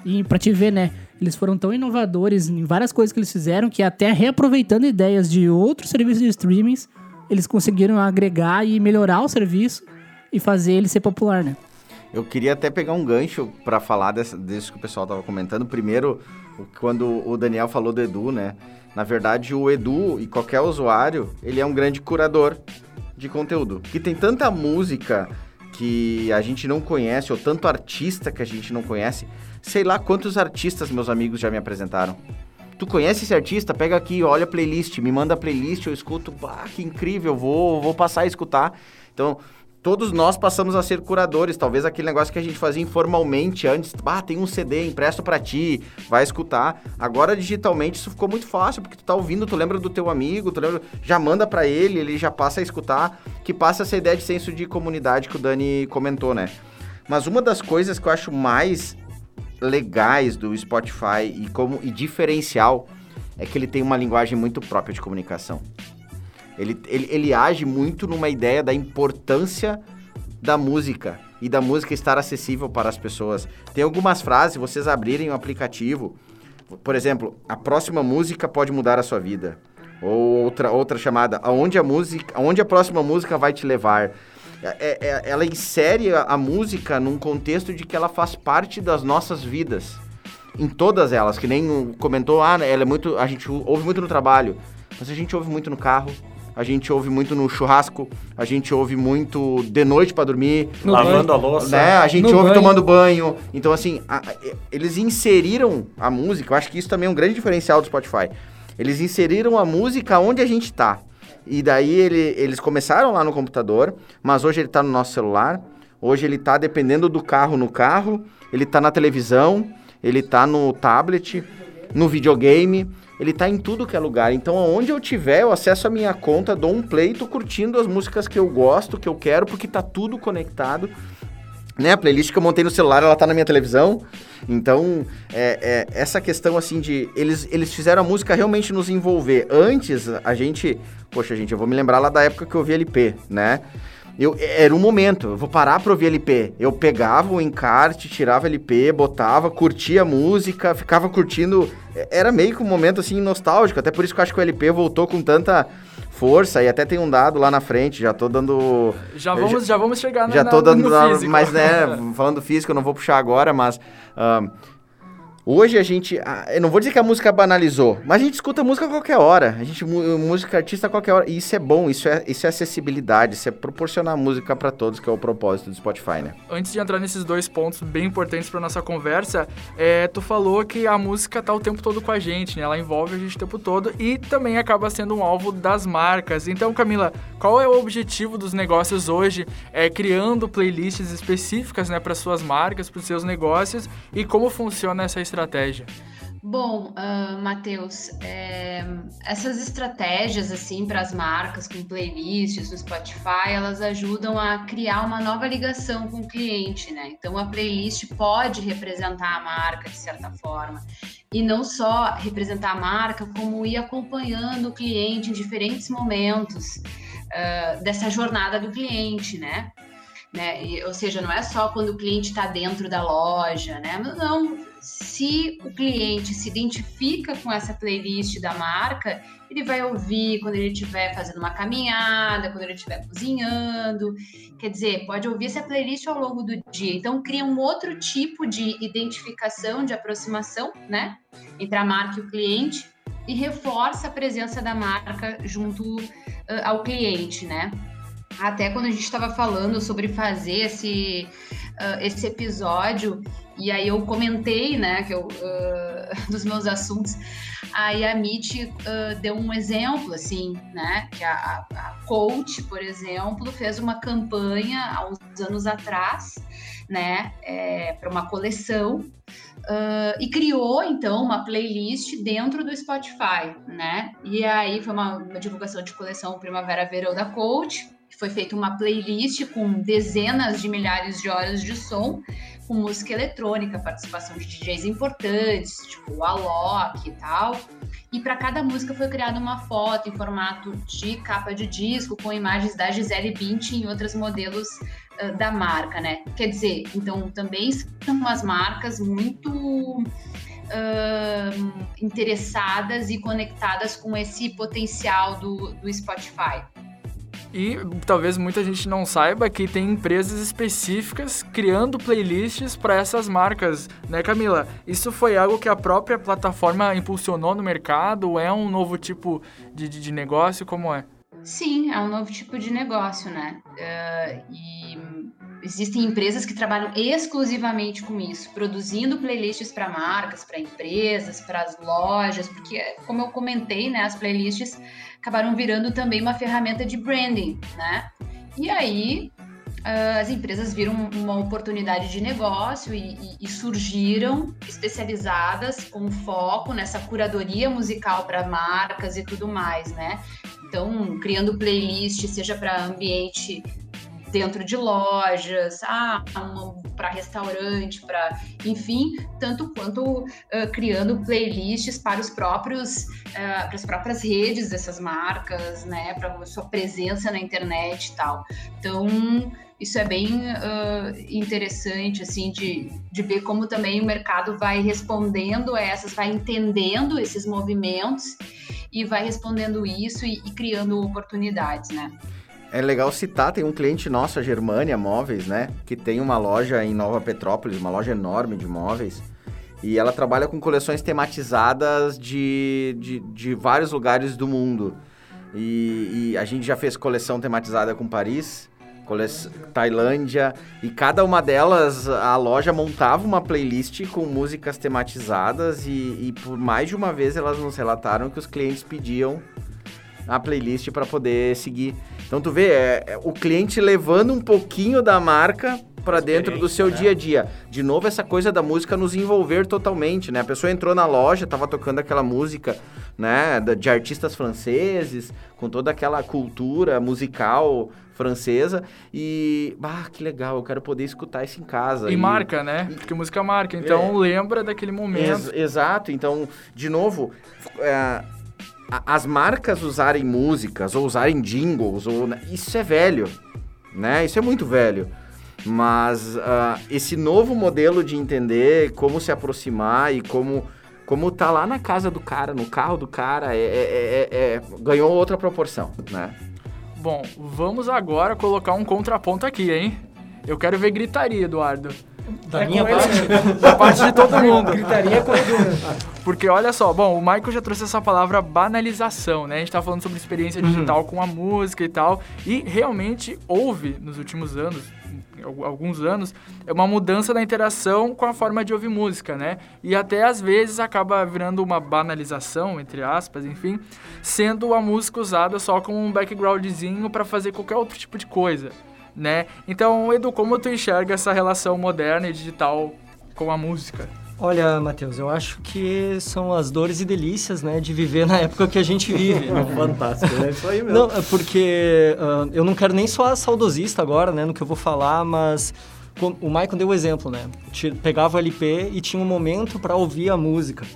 Speaker 9: E pra te ver, né, eles foram tão inovadores em várias coisas que eles fizeram que até reaproveitando ideias de outros serviços de streamings, eles conseguiram agregar e melhorar o serviço e fazer ele ser popular, né?
Speaker 8: Eu queria até pegar um gancho para falar dessa, disso que o pessoal tava comentando. Primeiro, quando o Daniel falou do Edu, né? Na verdade, o Edu e qualquer usuário, ele é um grande curador de conteúdo. Que tem tanta música que a gente não conhece, ou tanto artista que a gente não conhece. Sei lá quantos artistas meus amigos já me apresentaram. Tu conhece esse artista? Pega aqui, olha a playlist, me manda a playlist, eu escuto, bah, que incrível, vou, vou passar a escutar. Então, todos nós passamos a ser curadores. Talvez aquele negócio que a gente fazia informalmente antes, ah, tem um CD, empresto pra ti, vai escutar. Agora, digitalmente, isso ficou muito fácil, porque tu tá ouvindo, tu lembra do teu amigo, tu lembra, já manda pra ele, ele já passa a escutar, que passa essa ideia de senso de comunidade que o Dani comentou, né? Mas uma das coisas que eu acho mais legais do Spotify e como e diferencial é que ele tem uma linguagem muito própria de comunicação. Ele, ele, ele age muito numa ideia da importância da música e da música estar acessível para as pessoas. Tem algumas frases, vocês abrirem o aplicativo, por exemplo, a próxima música pode mudar a sua vida. Ou outra, outra chamada, aonde a música, aonde a próxima música vai te levar. É- é- ela insere a, a música num contexto de que ela faz parte das nossas vidas. Em todas elas, que nem comentou, ah, ela é muito, a gente ouve muito no trabalho, mas a gente ouve muito no carro, a gente ouve muito no churrasco, a gente ouve muito de noite pra dormir,
Speaker 3: No
Speaker 11: Lavando
Speaker 3: banho.
Speaker 11: a louça.
Speaker 8: né? A gente
Speaker 3: No
Speaker 8: ouve
Speaker 3: banho.
Speaker 8: tomando banho. Então, assim, a- eles inseriram a música. Eu acho que isso também é um grande diferencial do Spotify. Eles inseriram a música onde a gente tá. E daí ele- eles começaram lá no computador, mas hoje ele tá no nosso celular. Hoje ele tá dependendo do carro no carro, ele tá na televisão, ele tá no tablet, no videogame, ele tá em tudo que é lugar. Então, aonde eu tiver, eu acesso a minha conta, dou um play, tô curtindo as músicas que eu gosto, que eu quero, porque tá tudo conectado né? A playlist que eu montei no celular, ela tá na minha televisão. Então, é, é, essa questão assim de. Eles, eles fizeram a música realmente nos envolver. Antes, a gente. Poxa, gente, eu vou me lembrar lá da época que eu vi LP, né? Eu, era um momento, eu vou parar pra ouvir LP. Eu pegava o encarte, tirava LP, botava, curtia a música, ficava curtindo. Era meio que um momento assim nostálgico, até por isso que eu acho que o LP voltou com tanta força e até tem um dado lá na frente, já tô dando.
Speaker 4: Já vamos, já, já vamos chegar na,
Speaker 8: Já tô dando,
Speaker 4: no físico.
Speaker 8: mas né, [LAUGHS] falando físico, eu não vou puxar agora, mas. Uh, Hoje a gente, eu não vou dizer que a música banalizou, mas a gente escuta música a qualquer hora. A gente música artista a qualquer hora. E isso é bom, isso é, isso é acessibilidade, isso é proporcionar música para todos, que é o propósito do Spotify, né?
Speaker 4: Antes de entrar nesses dois pontos bem importantes para nossa conversa, é, tu falou que a música tá o tempo todo com a gente, né? Ela envolve a gente o tempo todo e também acaba sendo um alvo das marcas. Então, Camila, qual é o objetivo dos negócios hoje? É criando playlists específicas, né, para suas marcas, para os seus negócios e como funciona essa estratégia? Estratégia?
Speaker 7: Bom, uh, Matheus, é, essas estratégias assim para as marcas com playlists no Spotify, elas ajudam a criar uma nova ligação com o cliente, né? Então a playlist pode representar a marca de certa forma e não só representar a marca, como ir acompanhando o cliente em diferentes momentos uh, dessa jornada do cliente, né? né? Ou seja, não é só quando o cliente está dentro da loja, né? Não, se o cliente se identifica com essa playlist da marca, ele vai ouvir quando ele estiver fazendo uma caminhada, quando ele estiver cozinhando. Quer dizer, pode ouvir essa playlist ao longo do dia. Então, cria um outro tipo de identificação, de aproximação, né? Entre a marca e o cliente e reforça a presença da marca junto uh, ao cliente, né? Até quando a gente estava falando sobre fazer esse, uh, esse episódio, e aí eu comentei, né, que eu, uh, [LAUGHS] dos meus assuntos, aí a MIT uh, deu um exemplo, assim, né, que a, a Coach, por exemplo, fez uma campanha há uns anos atrás, né, é, para uma coleção, Uh, e criou então uma playlist dentro do Spotify, né? E aí foi uma, uma divulgação de coleção Primavera Verão da Coach. Foi feita uma playlist com dezenas de milhares de horas de som com música eletrônica, participação de DJs importantes, tipo o Alok e tal. E para cada música foi criada uma foto em formato de capa de disco, com imagens da Gisele Bündchen e outros modelos uh, da marca, né? Quer dizer, então também são umas marcas muito uh, interessadas e conectadas com esse potencial do, do Spotify.
Speaker 4: E talvez muita gente não saiba que tem empresas específicas criando playlists para essas marcas, né, Camila? Isso foi algo que a própria plataforma impulsionou no mercado? É um novo tipo de, de, de negócio? Como é?
Speaker 7: Sim, é um novo tipo de negócio, né? Uh, e existem empresas que trabalham exclusivamente com isso, produzindo playlists para marcas, para empresas, para as lojas, porque, como eu comentei, né, as playlists acabaram virando também uma ferramenta de branding, né? E aí uh, as empresas viram uma oportunidade de negócio e, e, e surgiram especializadas com foco nessa curadoria musical para marcas e tudo mais, né? Então, criando playlist, seja para ambiente dentro de lojas, ah, para restaurante, para enfim, tanto quanto uh, criando playlists para os próprios uh, para as próprias redes dessas marcas, né, para sua presença na internet e tal. Então isso é bem uh, interessante assim de, de ver como também o mercado vai respondendo a essas, vai entendendo esses movimentos e vai respondendo isso e, e criando oportunidades, né?
Speaker 8: É legal citar, tem um cliente nosso, a Germânia Móveis, né? Que tem uma loja em Nova Petrópolis, uma loja enorme de móveis. E ela trabalha com coleções tematizadas de, de, de vários lugares do mundo. E, e, a gente já fez coleção tematizada com Paris, cole... Tailândia, e cada uma delas a loja montava uma playlist com músicas tematizadas e, e por mais de uma vez elas nos relataram que os clientes pediam a playlist para poder seguir. Então tu vê, é, é, o cliente levando um pouquinho da marca para dentro do seu né? dia a dia. De novo, essa coisa da música nos envolver totalmente, né? A pessoa entrou na loja, tava tocando aquela música, né, de artistas franceses, com toda aquela cultura musical francesa e, ah, que legal, eu quero poder escutar isso em casa.
Speaker 4: E, e... marca, né? Porque música marca, então é... lembra daquele momento.
Speaker 8: Ex exato, então, de novo, é as marcas usarem músicas ou usarem jingles, ou, isso é velho. né? Isso é muito velho. Mas ah, esse novo modelo de entender como se aproximar e como como tá lá na casa do cara, no carro do cara, é, é- é- é- ganhou outra proporção, né?
Speaker 4: Bom, vamos agora colocar um contraponto aqui, hein? Eu quero ver gritaria, Eduardo.
Speaker 6: Da
Speaker 3: É
Speaker 6: minha
Speaker 3: com
Speaker 6: parte,
Speaker 4: Da parte de todo mundo. [LAUGHS]
Speaker 3: Gritaria com Edu. né?
Speaker 4: Porque olha só, bom, o Michael já trouxe essa palavra banalização, né? A gente tá falando sobre experiência digital com a música e tal. E realmente houve, nos últimos anos, alguns anos, é uma mudança na interação com a forma de ouvir música, né? E até às vezes acaba virando uma banalização, entre aspas, enfim, sendo a música usada só como um backgroundzinho para fazer qualquer outro tipo de coisa, né? Então, Edu, como tu enxerga essa relação moderna e digital com a música?
Speaker 6: Olha, Matheus, eu acho que são as dores e delícias, né, de viver na época que a gente vive. [LAUGHS] né?
Speaker 5: Fantástico, é isso aí mesmo.
Speaker 6: Não, é porque ah, eu não quero nem soar saudosista agora, né, no que eu vou falar, mas com- o Michael deu o exemplo, né? Pegava o LP e tinha um momento para ouvir a música.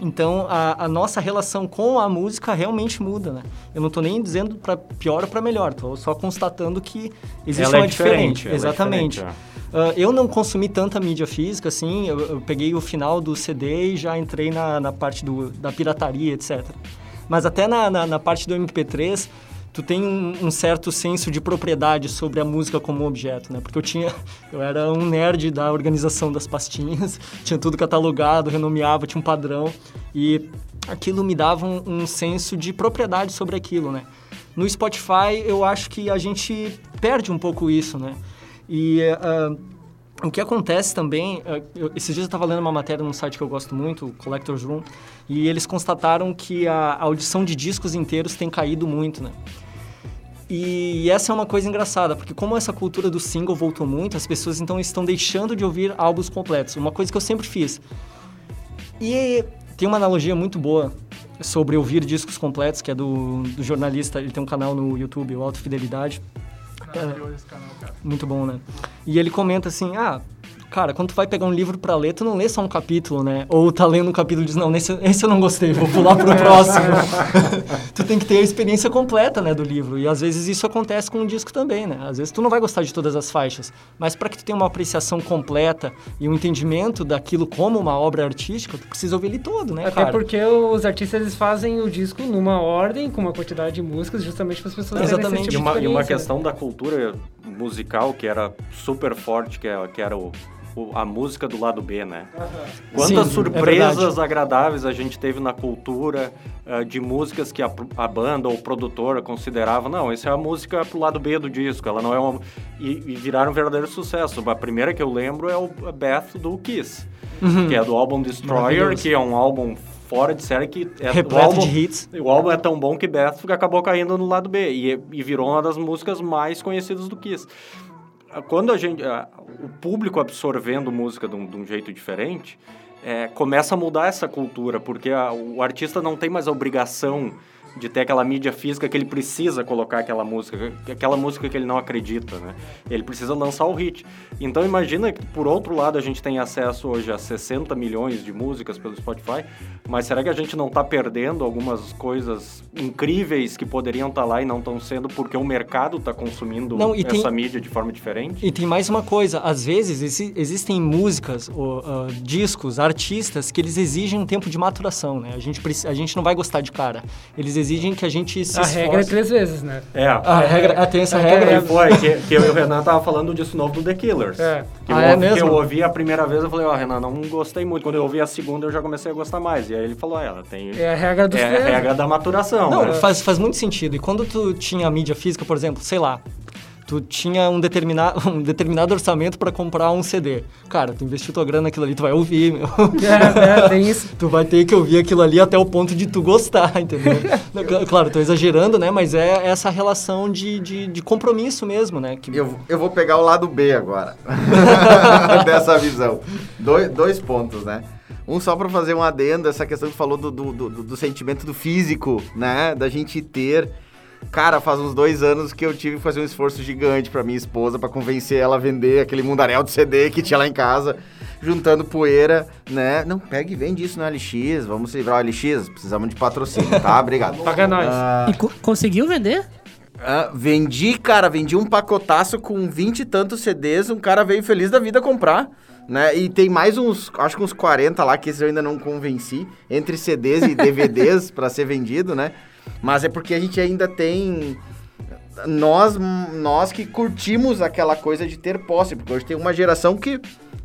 Speaker 6: Então, a, a nossa relação com a música realmente muda, né? Eu não tô nem dizendo para pior ou para melhor, tô só constatando que existe
Speaker 11: Ela é
Speaker 6: uma
Speaker 11: diferente,
Speaker 6: diferente.
Speaker 11: é
Speaker 6: Exatamente.
Speaker 11: diferente,
Speaker 6: Ah, eu não consumi tanta mídia física, assim, eu, eu peguei o final do CD e já entrei na, na parte do, da pirataria, etc. Mas até na, na, na parte do MP3, tu tem um, um certo senso de propriedade sobre a música como objeto, né? Porque eu tinha, [LAUGHS] eu era um nerd da organização das pastinhas, [LAUGHS] tinha tudo catalogado, renomeava, tinha um padrão e aquilo me dava um, um senso de propriedade sobre aquilo, né? No Spotify, eu acho que a gente perde um pouco isso, né? E ah, o que acontece também, ah, eu- esses dias eu estava lendo uma matéria num site que eu gosto muito, o Collector's Room, e eles constataram que a a audição de discos inteiros tem caído muito, né? E essa é uma coisa engraçada, porque como essa cultura do single voltou muito, as pessoas então estão deixando de ouvir álbuns completos. Uma coisa que eu sempre fiz. E tem uma analogia muito boa sobre ouvir discos completos, que é do, do jornalista, ele tem um canal no YouTube, o Alto Fidelidade.
Speaker 4: Cara.
Speaker 6: Muito bom, né? E ele comenta assim, ah, cara, quando tu vai pegar um livro pra ler, tu não lê só um capítulo, né? Ou tá lendo um capítulo e diz, não, nesse, esse eu não gostei, vou pular pro próximo. [LAUGHS] tu tem que ter a experiência completa, né, do livro. E às vezes isso acontece com um disco também, né? Às vezes tu não vai gostar de todas as faixas, mas para que tu tenha uma apreciação completa e um entendimento daquilo como uma obra artística, tu precisa ouvir ele todo, né,
Speaker 3: Até
Speaker 6: cara?
Speaker 3: porque os artistas eles fazem o disco numa ordem, com uma quantidade de músicas, justamente para as pessoas terem
Speaker 6: Exatamente.
Speaker 3: esse
Speaker 11: E
Speaker 3: tipo
Speaker 11: uma,
Speaker 3: de
Speaker 11: e uma
Speaker 3: né?
Speaker 11: questão da cultura musical que era super forte, que era, que era o- a música do lado B, né? Quantas
Speaker 6: Sim, é
Speaker 11: surpresas
Speaker 6: verdade.
Speaker 11: agradáveis a gente teve na cultura eh, de músicas que a, a banda ou produtora considerava, não, essa é a música pro lado B do disco, ela não é uma... E, e viraram um verdadeiro sucesso. A primeira que eu lembro é o Beth do Kiss, que é do álbum Destroyer, que é um álbum fora de série que é
Speaker 6: Repleto
Speaker 11: álbum,
Speaker 6: de hits.
Speaker 11: o álbum é tão bom que Beth acabou caindo no lado B e, e virou uma das músicas mais conhecidas do Kiss. Quando a gente, o público absorvendo música de um, de um jeito diferente, é, começa a mudar essa cultura, porque a- o artista não tem mais a obrigação de ter aquela mídia física que ele precisa colocar aquela música, aquela música que ele não acredita, né? Ele precisa lançar o hit. Então imagina que por outro lado a gente tem acesso hoje a 60 milhões de músicas pelo Spotify, mas será que a gente não está perdendo algumas coisas incríveis que poderiam estar lá e não estão sendo porque o mercado está consumindo
Speaker 6: Não,
Speaker 11: essa
Speaker 6: tem-
Speaker 11: mídia de forma diferente?
Speaker 6: E tem mais uma coisa, às vezes exi- existem músicas, ou, ah, discos, artistas que eles exigem um tempo de maturação, né? A gente, a gente não vai gostar de cara. Eles exigem que a gente se
Speaker 3: A regra é três vezes, né?
Speaker 11: É.
Speaker 6: A regra, ah, tem essa
Speaker 3: É
Speaker 6: regra.
Speaker 11: Que foi, que, que eu e o Renan tava falando disso novo do The Killers.
Speaker 3: É.
Speaker 11: Que,
Speaker 6: Ah,
Speaker 11: eu,
Speaker 6: é
Speaker 11: que
Speaker 6: mesmo?
Speaker 11: eu ouvi a primeira vez, eu falei, ó, Renan, não gostei muito. Quando eu ouvi a segunda, eu já comecei a gostar mais. E aí ele falou, é, ela tem...
Speaker 3: É a regra dos
Speaker 11: é a regra da maturação.
Speaker 6: Não,
Speaker 11: né?
Speaker 6: faz, faz muito sentido. E quando tu tinha mídia física, por exemplo, sei lá, tu tinha um, determina [LAUGHS] um determinado orçamento para comprar um CD. Cara, tu investiu tua grana naquilo ali, tu vai ouvir, meu. [LAUGHS]
Speaker 3: É, é, tem isso.
Speaker 6: Tu vai ter que ouvir aquilo ali até o ponto de tu gostar, [LAUGHS] entendeu? Claro, tô exagerando, né? Mas é essa relação de, de, de compromisso mesmo, né? Que...
Speaker 8: Eu, eu vou pegar o lado B agora dessa visão. Dois, dois pontos, né? Um só para fazer um adendo, essa questão que tu falou do, do, do, do sentimento do físico, né? Da gente ter. Cara, faz uns dois anos que eu tive que fazer um esforço gigante pra minha esposa pra convencer ela a vender aquele mundaréu de CD que tinha lá em casa, juntando poeira, né? Não, pega e vende isso no LX, vamos se livrar o LX, precisamos de patrocínio, tá? Obrigado. [LAUGHS]
Speaker 3: Paga nós.
Speaker 8: Ah,
Speaker 9: E co- conseguiu vender?
Speaker 8: Ah, vendi, cara, vendi um pacotaço com 20 e tantos CDs, um cara veio feliz da vida comprar, né? E tem mais uns, acho que uns 40 lá que esses eu ainda não convenci, entre CDs e DVDs para ser vendido, né? Mas é porque a gente ainda tem nós nós que curtimos aquela coisa de ter posse, porque hoje tem uma geração que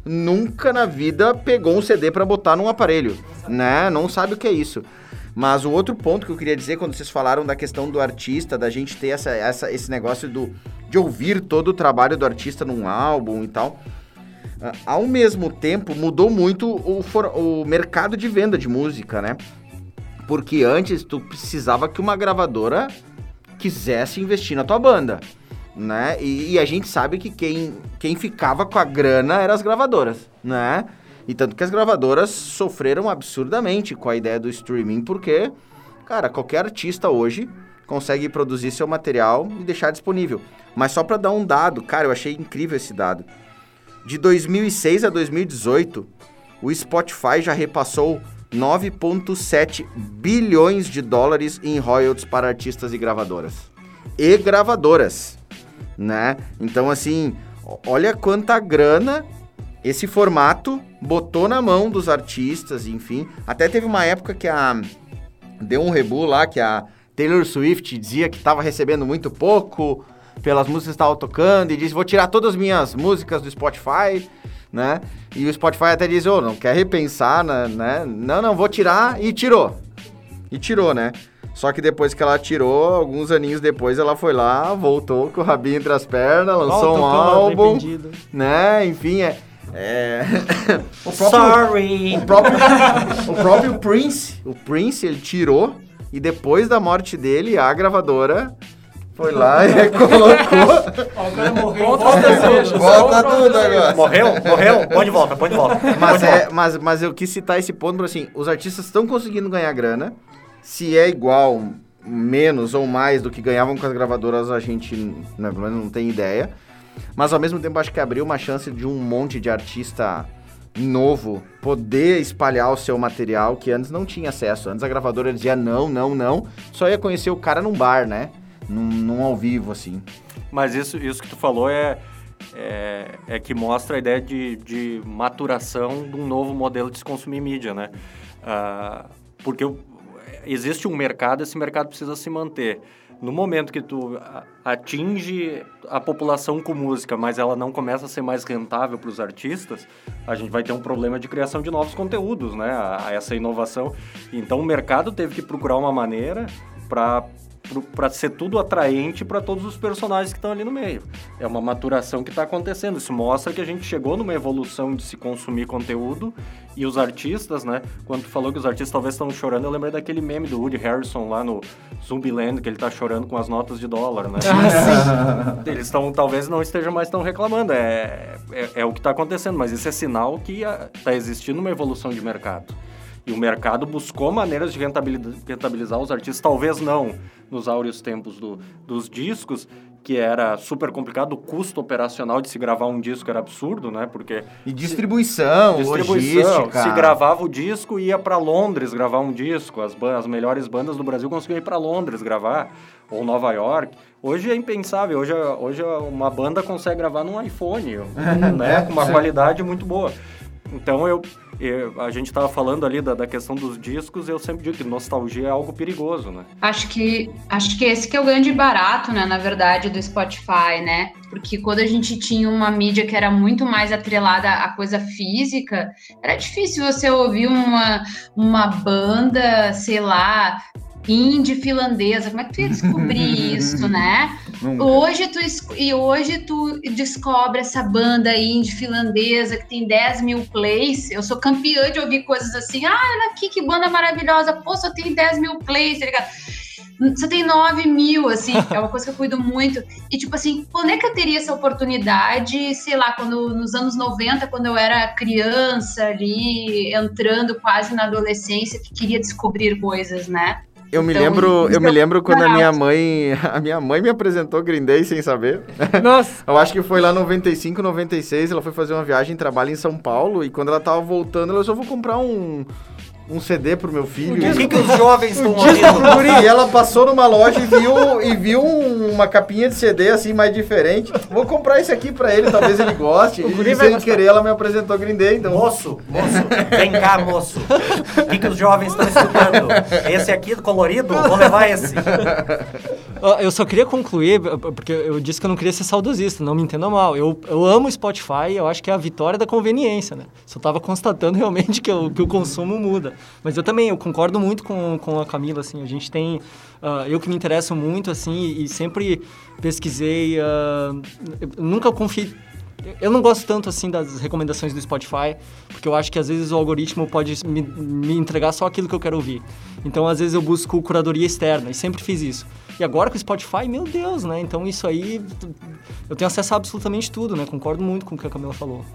Speaker 8: nunca na vida pegou um CD para botar num aparelho, né? Não sabe o que é isso. Mas o outro ponto que eu queria dizer, quando vocês falaram da questão do artista, da gente ter essa, essa, esse negócio do, de ouvir todo o trabalho do artista num álbum e tal, ao mesmo tempo mudou muito o, for, o mercado de venda de música, né? Porque antes tu precisava que uma gravadora quisesse investir na tua banda, né? E, e a gente sabe que quem, quem ficava com a grana eram as gravadoras, né? E tanto que as gravadoras sofreram absurdamente com a ideia do streaming, porque, cara, qualquer artista hoje consegue produzir seu material e deixar disponível. Mas só para dar um dado, cara, eu achei incrível esse dado. De 2006 a 2018, o Spotify já repassou 9,7 bilhões de dólares em royalties para artistas e gravadoras. E gravadoras, né? Então, assim, olha quanta grana esse formato botou na mão dos artistas, enfim. Até teve uma época que a. Deu um rebu lá que a Taylor Swift dizia que estava recebendo muito pouco pelas músicas que estavam tocando e disse: Vou tirar todas as minhas músicas do Spotify, né? E o Spotify até diz: Ô, oh, não quer repensar, né? né? Não, não, vou tirar. E tirou. E tirou, né? Só que depois que ela tirou, alguns aninhos depois, ela foi lá, voltou com o rabinho entre as pernas, lançou Volta um álbum, né? Enfim, é, é... [LAUGHS] o próprio, Sorry! O [LAUGHS] próprio, o próprio Prince, o Prince, ele tirou e depois da morte dele, a gravadora foi lá e [LAUGHS] colocou. Agora morreu. Volta tudo agora.
Speaker 11: Morreu? Morreu? Põe de volta, põe de volta.
Speaker 8: Mas, é, mas, mas eu quis citar esse ponto, assim, os artistas estão conseguindo ganhar grana. Se é igual, menos ou mais do que ganhavam com as gravadoras, a gente né, não tem ideia. Mas ao mesmo tempo acho que abriu uma chance de um monte de artista novo poder espalhar o seu material que antes não tinha acesso. Antes a gravadora dizia não, não, não. Só ia conhecer o cara num bar, né? Num, num ao vivo, assim.
Speaker 11: Mas isso, isso que tu falou é, é, é, que mostra a ideia de, de maturação de um novo modelo de se consumir mídia, né? Uh, porque existe um mercado, esse mercado precisa se manter no momento que tu atinge a população com música, mas ela não começa a ser mais rentável para os artistas, a gente vai ter um problema de criação de novos conteúdos, né? A, a essa inovação. Então o mercado teve que procurar uma maneira para para ser tudo atraente para todos os personagens que estão ali no meio. É uma maturação que está acontecendo. Isso mostra que a gente chegou numa evolução de se consumir conteúdo e os artistas, né? Quando tu falou que os artistas talvez estão chorando, eu lembrei daquele meme do Woody Harrison lá no Zumbiland, que ele está chorando com as notas de dólar, né? Ah, [LAUGHS] Eles estão, talvez não estejam mais tão reclamando. É, é, é o que está acontecendo, mas isso é sinal que está existindo uma evolução de mercado. E o mercado buscou maneiras de rentabilizar os artistas, talvez não nos áureos tempos do, dos discos, que era super complicado, o custo operacional de se gravar um disco era absurdo, né? Porque
Speaker 8: e distribuição, se, distribuição, logística.
Speaker 11: Se gravava o disco ia para Londres gravar um disco, as, as melhores bandas do Brasil conseguiam ir para Londres gravar ou Nova York. Hoje é impensável, hoje, hoje uma banda consegue gravar num iPhone, [LAUGHS] né? Com uma qualidade muito boa. Então eu a gente estava falando ali da, da, questão dos discos, eu sempre digo que nostalgia é algo perigoso, né?
Speaker 7: Acho que acho que esse que é o grande barato, né, na verdade, do Spotify, né? Porque quando a gente tinha uma mídia que era muito mais atrelada à coisa física, era difícil você ouvir uma, uma banda, sei lá, indie finlandesa, como é que tu ia descobrir isso, [LAUGHS] né? Hoje tu, e hoje tu descobre essa banda indie finlandesa que tem 10 mil plays. Eu sou campeã de ouvir coisas assim. Ah, olha aqui que banda maravilhosa. Pô, só tem 10 mil plays, tá ligado? Só tem 9 mil, assim, [LAUGHS] é uma coisa que eu cuido muito. E, tipo assim, quando é que eu teria essa oportunidade, sei lá, quando nos anos 90, quando eu era criança ali, entrando quase na adolescência, que queria descobrir coisas, né?
Speaker 8: Eu me então, lembro, eu me lembro quando a minha mãe, [LAUGHS] a minha mãe me apresentou Green Day sem saber. [LAUGHS]
Speaker 3: Nossa.
Speaker 8: eu acho que foi lá 95, 96, ela foi fazer uma viagem em trabalho em São Paulo e quando ela tava voltando, ela só vou comprar um um CD pro meu filho.
Speaker 11: O que,
Speaker 8: E-
Speaker 11: que os [LAUGHS] jovens estão ouvindo?
Speaker 8: E ela passou numa loja e viu, e viu um- uma capinha de CD assim mais diferente. Vou comprar esse aqui pra ele, talvez ele goste.
Speaker 3: guri
Speaker 8: E sem querer, ela me apresentou Green Day, então.
Speaker 11: Moço, moço, vem cá, moço. O que, que os jovens estão escutando? Esse aqui colorido? Vou levar esse.
Speaker 6: Eu só queria concluir, porque eu disse que eu não queria ser saudosista, não me entenda mal. Eu, eu amo o Spotify, eu acho que é a vitória da conveniência, né? Só tava constatando realmente que, o- que o consumo muda. Mas eu também, eu concordo muito com, com a Camila, assim, a gente tem... ah, eu que me interesso muito, assim, e, sempre pesquisei, eu nunca confiei eu não gosto tanto assim das recomendações do Spotify, porque eu acho que às vezes o algoritmo pode me, me entregar só aquilo que eu quero ouvir. Então às vezes eu busco curadoria externa e sempre fiz isso. E agora com o Spotify, meu Deus, né? Então isso aí eu tenho acesso a absolutamente tudo, né? Concordo muito com o que a Camila falou.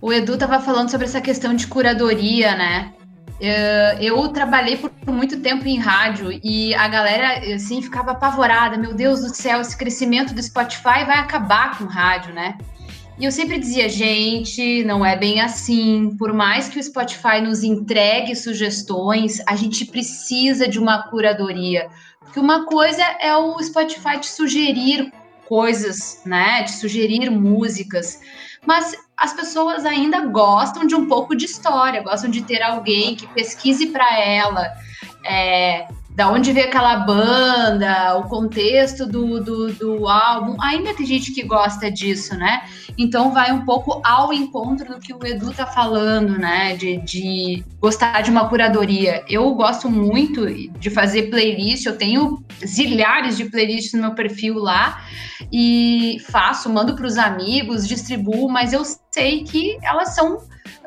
Speaker 7: O Edu estava falando sobre essa questão de curadoria, né? Eh, Eu trabalhei por muito tempo em rádio e a galera, assim, ficava apavorada. Meu Deus do céu, esse crescimento do Spotify vai acabar com o rádio, né? E eu sempre dizia, gente, não é bem assim. Por mais que o Spotify nos entregue sugestões, a gente precisa de uma curadoria. Porque uma coisa é o Spotify te sugerir coisas, né? Te sugerir músicas. Mas as pessoas ainda gostam de um pouco de história, gostam de ter alguém que pesquise para ela. É, da onde veio aquela banda, o contexto do, do, do álbum. Ainda tem gente que gosta disso, né? Então vai um pouco ao encontro do que o Edu tá falando, né? De, de gostar de uma curadoria. Eu gosto muito de fazer playlist, eu tenho zilhares de playlists no meu perfil lá e faço, mando para os amigos, distribuo, mas eu sei que elas são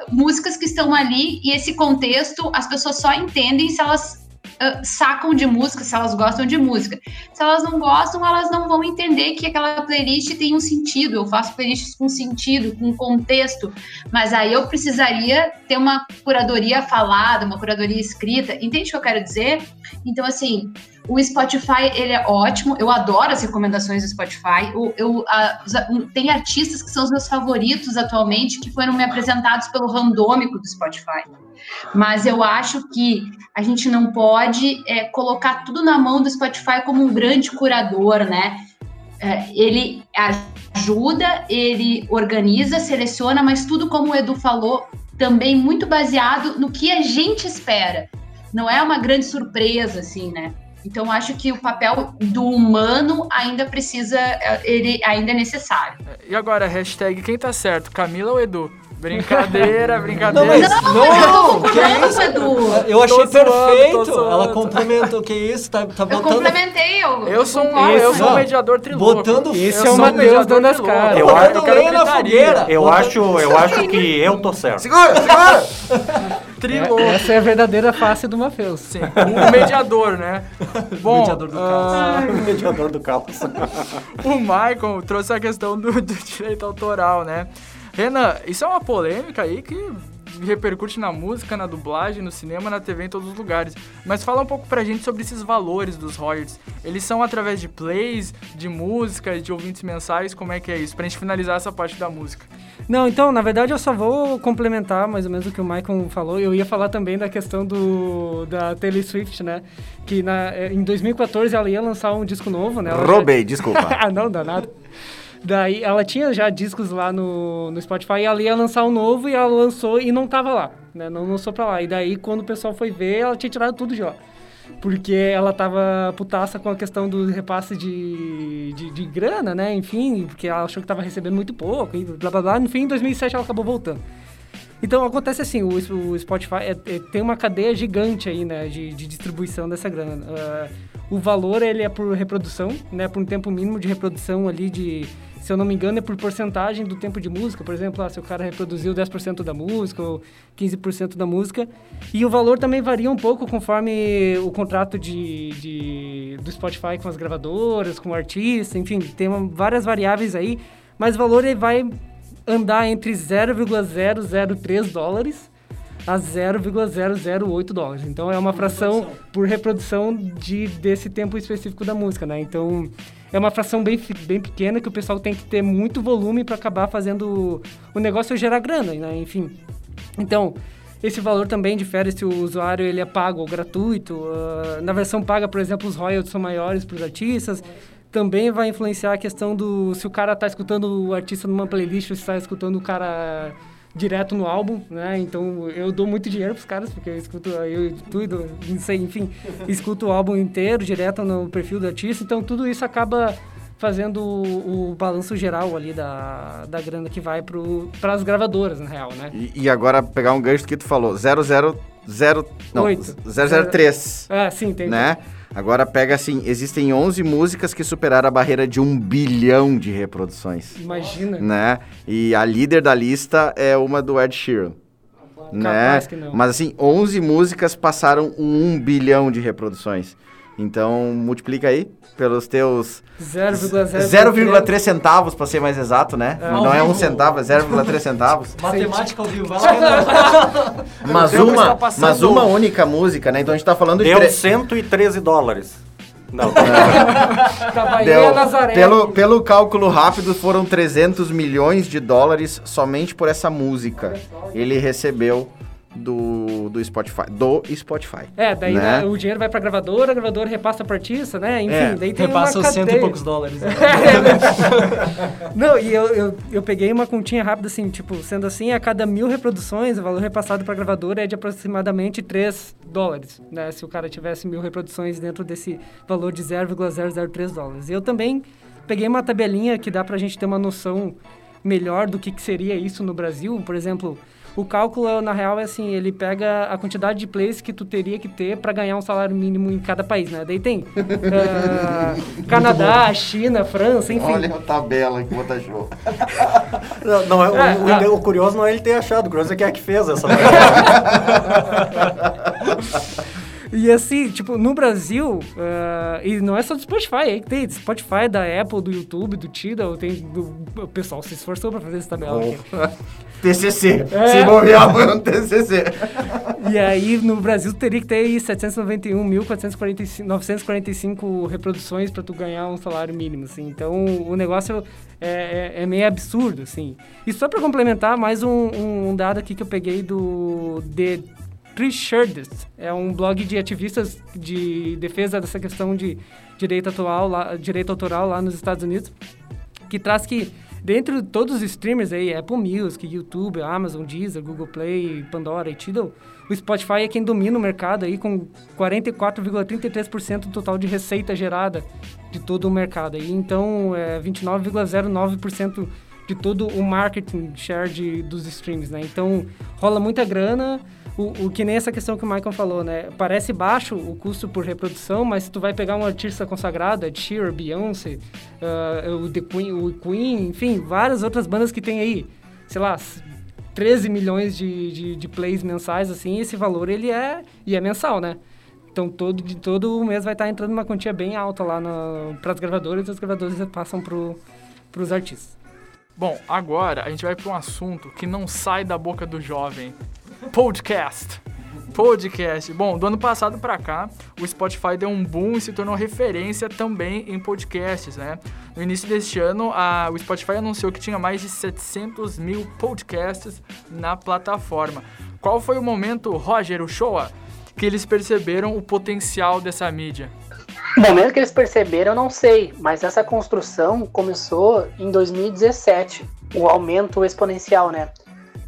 Speaker 7: músicas que estão ali e esse contexto as pessoas só entendem se elas uh, sacam de música, se elas gostam de música. Se elas não gostam, elas não vão entender que aquela playlist tem um sentido. Eu faço playlists com sentido, com contexto, mas aí eu precisaria ter uma curadoria falada, uma curadoria escrita. Entende o que eu quero dizer? Então, assim, o Spotify, ele é ótimo. Eu adoro as recomendações do Spotify. Eu, eu, a, tem artistas que são os meus favoritos atualmente, que foram me apresentados pelo randômico do Spotify. Mas eu acho que a gente não pode é, colocar tudo na mão do Spotify como um grande curador, né? É, ele ajuda, ele organiza, seleciona, mas tudo como o Edu falou, também muito baseado no que a gente espera. Não é uma grande surpresa, assim, né? Então acho que o papel do humano ainda precisa, é, ele ainda é necessário.
Speaker 4: E agora, hashtag quem tá certo, Camila ou Edu? Brincadeira, [LAUGHS] brincadeira.
Speaker 6: mas
Speaker 7: Não,
Speaker 6: não,
Speaker 7: mas eu tô
Speaker 6: que
Speaker 7: concordando
Speaker 6: isso?
Speaker 7: com o Edu.
Speaker 6: Eu achei
Speaker 4: zoando,
Speaker 6: perfeito. Ela complementou. Que isso? Tá, tá
Speaker 7: Eu
Speaker 6: botando.
Speaker 7: complementei, eu,
Speaker 4: Eu sou um, eu sou um
Speaker 6: Não.
Speaker 4: mediador trilouco.
Speaker 6: Botando-
Speaker 3: Esse
Speaker 4: Eu
Speaker 3: é o
Speaker 4: um
Speaker 3: Matheus dando as caras.
Speaker 11: Eu acho-
Speaker 6: na
Speaker 4: gritaria.
Speaker 6: fogueira.
Speaker 11: Eu
Speaker 6: Botando-
Speaker 11: acho, eu acho que eu tô certo.
Speaker 8: Segura, segura! [LAUGHS]
Speaker 4: Trilouco.
Speaker 3: É- Essa é a verdadeira face do Matheus.
Speaker 4: Sim, o mediador, né? [LAUGHS] Bom,
Speaker 6: Mediador do
Speaker 4: ah,
Speaker 11: Mediador do caos. [LAUGHS]
Speaker 4: o Michael trouxe a questão do, do direito autoral, né? Renan, isso é uma polêmica aí que repercute na música, na dublagem, no cinema, na TV, em todos os lugares. Mas fala um pouco pra gente sobre esses valores dos royalties. Eles são através de plays, de músicas, de ouvintes mensais, como é que é isso? Pra gente finalizar essa parte da música.
Speaker 3: Não, então, na verdade, eu só vou complementar mais ou menos o que o Michael falou. Eu ia falar também da questão do da Taylor Swift, né? Que na, eh, em 2014 ela ia lançar um disco novo, né? Ela já-
Speaker 8: Roubei, desculpa. [LAUGHS]
Speaker 3: ah, não, dá nada. Daí ela tinha já discos lá no, no Spotify e ela ia lançar um novo e ela lançou e não tava lá, né? Não lançou pra lá. E daí quando o pessoal foi ver, ela tinha tirado tudo de lá. Porque ela tava putaça com a questão do repasse de, de, de grana, né? Enfim, porque ela achou que tava recebendo muito pouco e blá blá blá. No fim, em 2007 ela acabou voltando. Então acontece assim, o, o Spotify é- é- tem uma cadeia gigante aí, né, de, de distribuição dessa grana. Ah, o valor ele é por reprodução, né, por um tempo mínimo de reprodução ali de, se eu não me engano, é por porcentagem do tempo de música. Por exemplo, ah, se o cara reproduziu 10% da música ou 15% da música. E o valor também varia um pouco conforme o contrato de, de- do Spotify com as gravadoras, com o artista, enfim, tem uma- várias variáveis aí. Mas o valor ele vai andar entre 0,003 dólares a 0,008 dólares. Então é uma fração por reprodução de, desse tempo específico da música, né? Então é uma fração bem, bem pequena que o pessoal tem que ter muito volume para acabar fazendo o, o negócio gerar grana, né? Enfim. Então, esse valor também difere se o usuário ele é pago ou gratuito. Uh, na versão paga, por exemplo, os royalties são maiores para os artistas. Também vai influenciar a questão do se o cara está escutando o artista numa playlist ou se está escutando o cara direto no álbum, né? Então eu dou muito dinheiro pros caras, porque eu escuto, eu tudo, não sei, enfim, escuto o álbum inteiro direto no perfil do artista, então tudo isso acaba fazendo o, o balanço geral ali da, da grana que vai para as gravadoras, na real, né?
Speaker 8: E, e, agora pegar um gancho que tu falou, 000, não,
Speaker 3: 8.
Speaker 8: 003.
Speaker 3: Ah, sim, tem.
Speaker 8: Né? Agora pega assim, existem 11 músicas que superaram a barreira de um bilhão de reproduções.
Speaker 3: Imagina.
Speaker 8: Né? E a líder da lista é uma do Ed Sheeran. Né?
Speaker 3: que não.
Speaker 8: Mas assim, 11 músicas passaram um bilhão de reproduções. Então, multiplica aí pelos teus 0,3 centavos, para ser mais exato, né?
Speaker 3: É.
Speaker 8: Não é um centavo, é 0,3 centavos. [LAUGHS]
Speaker 6: Matemática ao vivo. [LAUGHS]
Speaker 8: Mas uma, mas uma única música, né? Então a gente tá falando
Speaker 11: Deu
Speaker 8: de... tre-
Speaker 11: 113 dólares. Não, [LAUGHS]
Speaker 3: Cavalinha
Speaker 8: Deu,
Speaker 3: Nazaré.
Speaker 8: pelo, pelo cálculo rápido, foram 300 milhões de dólares somente por essa música. Ele recebeu do, do Spotify. Do Spotify.
Speaker 3: É, daí
Speaker 8: né?
Speaker 3: né, o dinheiro vai pra gravadora, a gravadora repassa pra artista, né? Enfim,
Speaker 8: É,
Speaker 3: daí tem
Speaker 6: Repassa
Speaker 3: uma
Speaker 6: os cento e
Speaker 3: cadeia.
Speaker 6: poucos dólares. [LAUGHS] né?
Speaker 3: Não, e eu, eu, eu peguei uma continha rápida, assim, tipo, sendo assim, a cada mil reproduções, o valor repassado pra gravadora é de aproximadamente 3 dólares, né? Se o cara tivesse mil reproduções dentro desse valor de 0,003 dólares. E eu também peguei uma tabelinha que dá pra gente ter uma noção melhor do que, que seria isso no Brasil. Por exemplo, o cálculo, na real, é assim, ele pega a quantidade de plays que tu teria que ter para ganhar um salário mínimo em cada país, né? Daí tem [LAUGHS] ah, Canadá, China, França, enfim.
Speaker 8: Olha a tabela que botar show. [LAUGHS]
Speaker 5: Não, não é, o-
Speaker 3: É,
Speaker 5: o,
Speaker 3: é.
Speaker 5: ide- o curioso não é ele ter achado, o curioso é quem é que fez essa. [LAUGHS]
Speaker 3: E assim, tipo, no Brasil, ah, e não é só do Spotify, aí que tem Spotify, da Apple, do YouTube, do Tidal, tem do, o pessoal se esforçou pra fazer essa tabela aqui.
Speaker 8: TCC.
Speaker 3: É.
Speaker 8: Se bobear, foi um TCC.
Speaker 3: E aí, no Brasil, teria que ter aí 791.945 reproduções para tu ganhar um salário mínimo, assim. Então, o negócio é, é- é meio absurdo, assim. E só para complementar, mais um, um dado aqui que eu peguei do The Shirts. É um blog de ativistas de defesa dessa questão de direito, atual, lá, direito autoral lá nos Estados Unidos, que traz que Dentro de todos os streamers aí, Apple Music, YouTube, Amazon, Deezer, Google Play, Pandora e Tidal, o Spotify é quem domina o mercado aí com 44,33% do total de receita gerada de todo o mercado. aí. então, é 29,09% de todo o marketing share de, dos streams, né? Então, rola muita grana, o, o que nem essa questão que o Michael falou, né? Parece baixo o custo por reprodução, mas se tu vai pegar um artista consagrado, Ed Sheeran, Beyoncé, ah, o The Queen, o Queen, enfim, várias outras bandas que tem aí, sei lá, 13 milhões de, de, de plays mensais, assim, esse valor ele é, e é mensal, né? Então todo, de todo mês vai estar entrando uma quantia bem alta lá para as gravadoras e as gravadoras passam para os artistas.
Speaker 4: Bom, agora a gente vai para um assunto que não sai da boca do jovem. Podcast. Podcast. Bom, do ano passado para cá, o Spotify deu um boom e se tornou referência também em podcasts, né? No início deste ano, a, o Spotify anunciou que tinha mais de 700 mil podcasts na plataforma. Qual foi o momento, Roger, o Showa, que eles perceberam o potencial dessa mídia?
Speaker 10: O momento que eles perceberam, eu não sei, mas essa construção começou em 2017, o aumento exponencial, né?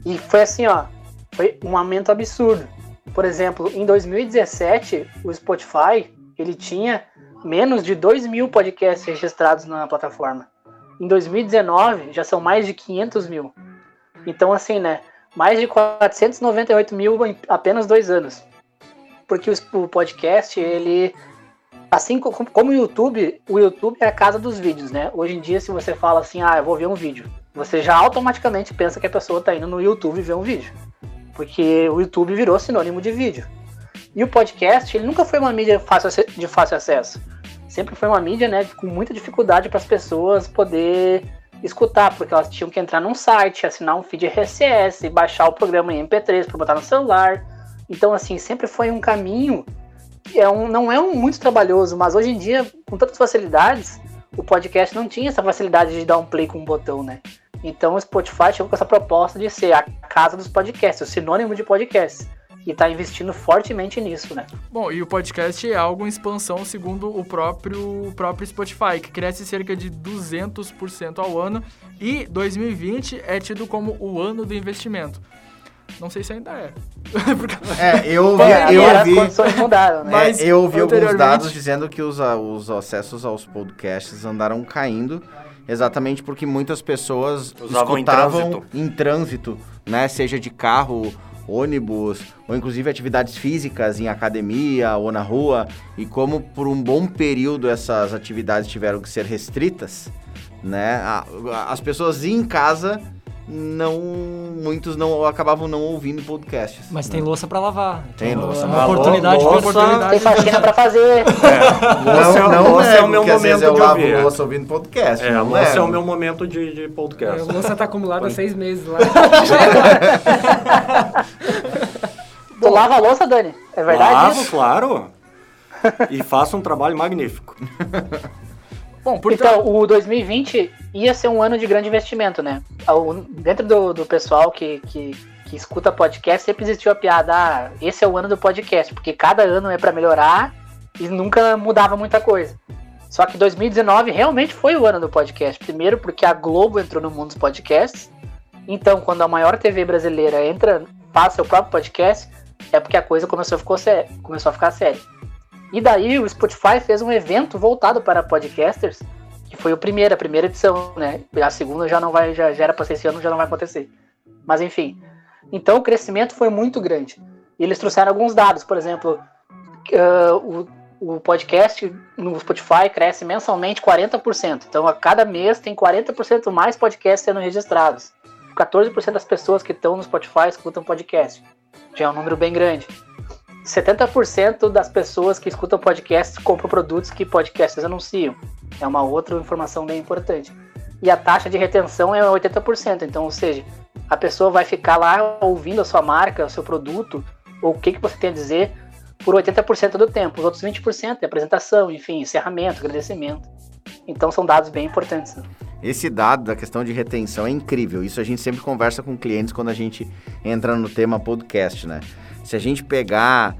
Speaker 10: E foi assim, ó, foi um aumento absurdo. Por exemplo, em 2017, o Spotify, ele tinha menos de 2 mil podcasts registrados na plataforma. Em 2019, já são mais de 500 mil. Então, assim, né, mais de 498 mil em apenas dois anos. Porque o, podcast, ele assim co- como o YouTube, o YouTube é a casa dos vídeos, né? Hoje em dia, se você fala assim, ah, eu vou ver um vídeo, você já automaticamente pensa que a pessoa tá indo no YouTube ver um vídeo. Porque o YouTube virou sinônimo de vídeo. E o podcast, ele nunca foi uma mídia fácil de fácil acesso. Sempre foi uma mídia, né, com muita dificuldade para as pessoas poder escutar, porque elas tinham que entrar num site, assinar um feed RSS, baixar o programa em MP3 para botar no celular. Então, assim, sempre foi um caminho é um, não é um muito trabalhoso, mas hoje em dia, com tantas facilidades, o podcast não tinha essa facilidade de dar um play com um botão, né? Então o Spotify chegou com essa proposta de ser a casa dos podcasts, o sinônimo de podcasts. E tá investindo fortemente nisso, né?
Speaker 4: Bom, e o podcast é algo em expansão segundo o próprio, o próprio Spotify, que cresce cerca de 200% ao ano e 2020 é tido como o ano do investimento. Não sei se ainda é. [LAUGHS]
Speaker 8: É, eu ouvi,
Speaker 10: É,
Speaker 8: eu ouvi,
Speaker 10: as condições mudaram, né?
Speaker 8: é,
Speaker 4: Mas,
Speaker 8: eu ouvi alguns
Speaker 4: anteriormente-
Speaker 8: dados dizendo que os, os acessos aos podcasts andaram caindo exatamente porque muitas pessoas
Speaker 11: Usavam em
Speaker 8: escutavam
Speaker 11: trânsito.
Speaker 8: em trânsito, né? Seja de carro, ônibus, ou inclusive atividades físicas em academia ou na rua. E como por um bom período essas atividades tiveram que ser restritas, né? as pessoas em casa não muitos não acabavam não ouvindo podcasts.
Speaker 6: Mas
Speaker 8: né?
Speaker 6: tem louça pra lavar.
Speaker 8: Tem
Speaker 6: Então,
Speaker 8: louça
Speaker 6: é
Speaker 8: pra
Speaker 6: uma
Speaker 8: lavar.
Speaker 6: oportunidade
Speaker 11: Louça-
Speaker 6: oportunidade
Speaker 10: Tem faxina pra fazer.
Speaker 11: Louça,
Speaker 8: Não, não
Speaker 11: louça é o meu momento
Speaker 8: eu
Speaker 11: de
Speaker 8: lavo
Speaker 11: ouvir.
Speaker 8: louça ouvindo podcast.
Speaker 11: É, a
Speaker 8: não
Speaker 11: louça é
Speaker 8: nego.
Speaker 11: o meu momento de, de
Speaker 3: É,
Speaker 11: podcast.
Speaker 3: o louça tá acumulado há seis meses lá. [LAUGHS]
Speaker 10: Tu lava a louça, Dani? É verdade
Speaker 11: Lavo,
Speaker 10: isso?
Speaker 11: claro. E faço um trabalho magnífico. [LAUGHS]
Speaker 4: Bom,
Speaker 10: Então, o 2020 ia ser um ano de grande investimento, né? Dentro do, do pessoal que, que, que escuta podcast, sempre existiu a piada, ah, esse é o ano do podcast, porque cada ano é pra melhorar e nunca mudava muita coisa. Só que 2019 realmente foi o ano do podcast. Primeiro porque a Globo entrou no mundo dos podcasts. Então, quando a maior TV brasileira entra, faz seu próprio podcast, é porque a coisa começou a, ficou sé- começou a ficar séria. E daí o Spotify fez um evento voltado para podcasters, que foi o primeiro, a primeira edição, né? A segunda já não vai, já, já era para ser esse ano, já não vai acontecer. Mas enfim. Então o crescimento foi muito grande. E eles trouxeram alguns dados, por exemplo, ah, o, o podcast no Spotify cresce mensalmente 40%. Então a cada mês tem 40% mais podcasts sendo registrados. 14% das pessoas que estão no Spotify escutam podcast. Já é um número bem grande. 70% das pessoas que escutam podcasts compram produtos que podcasts anunciam. É uma outra informação bem importante. E a taxa de retenção é 80%. Então, ou seja, a pessoa vai ficar lá ouvindo a sua marca, o seu produto, ou o que, que você tem a dizer, por 80% do tempo. Os outros 20% é apresentação, enfim, encerramento, agradecimento. Então, são dados bem importantes. né?
Speaker 8: Esse dado da questão de retenção é incrível. Isso a gente sempre conversa com clientes quando a gente entra no tema podcast, né? Se a gente pegar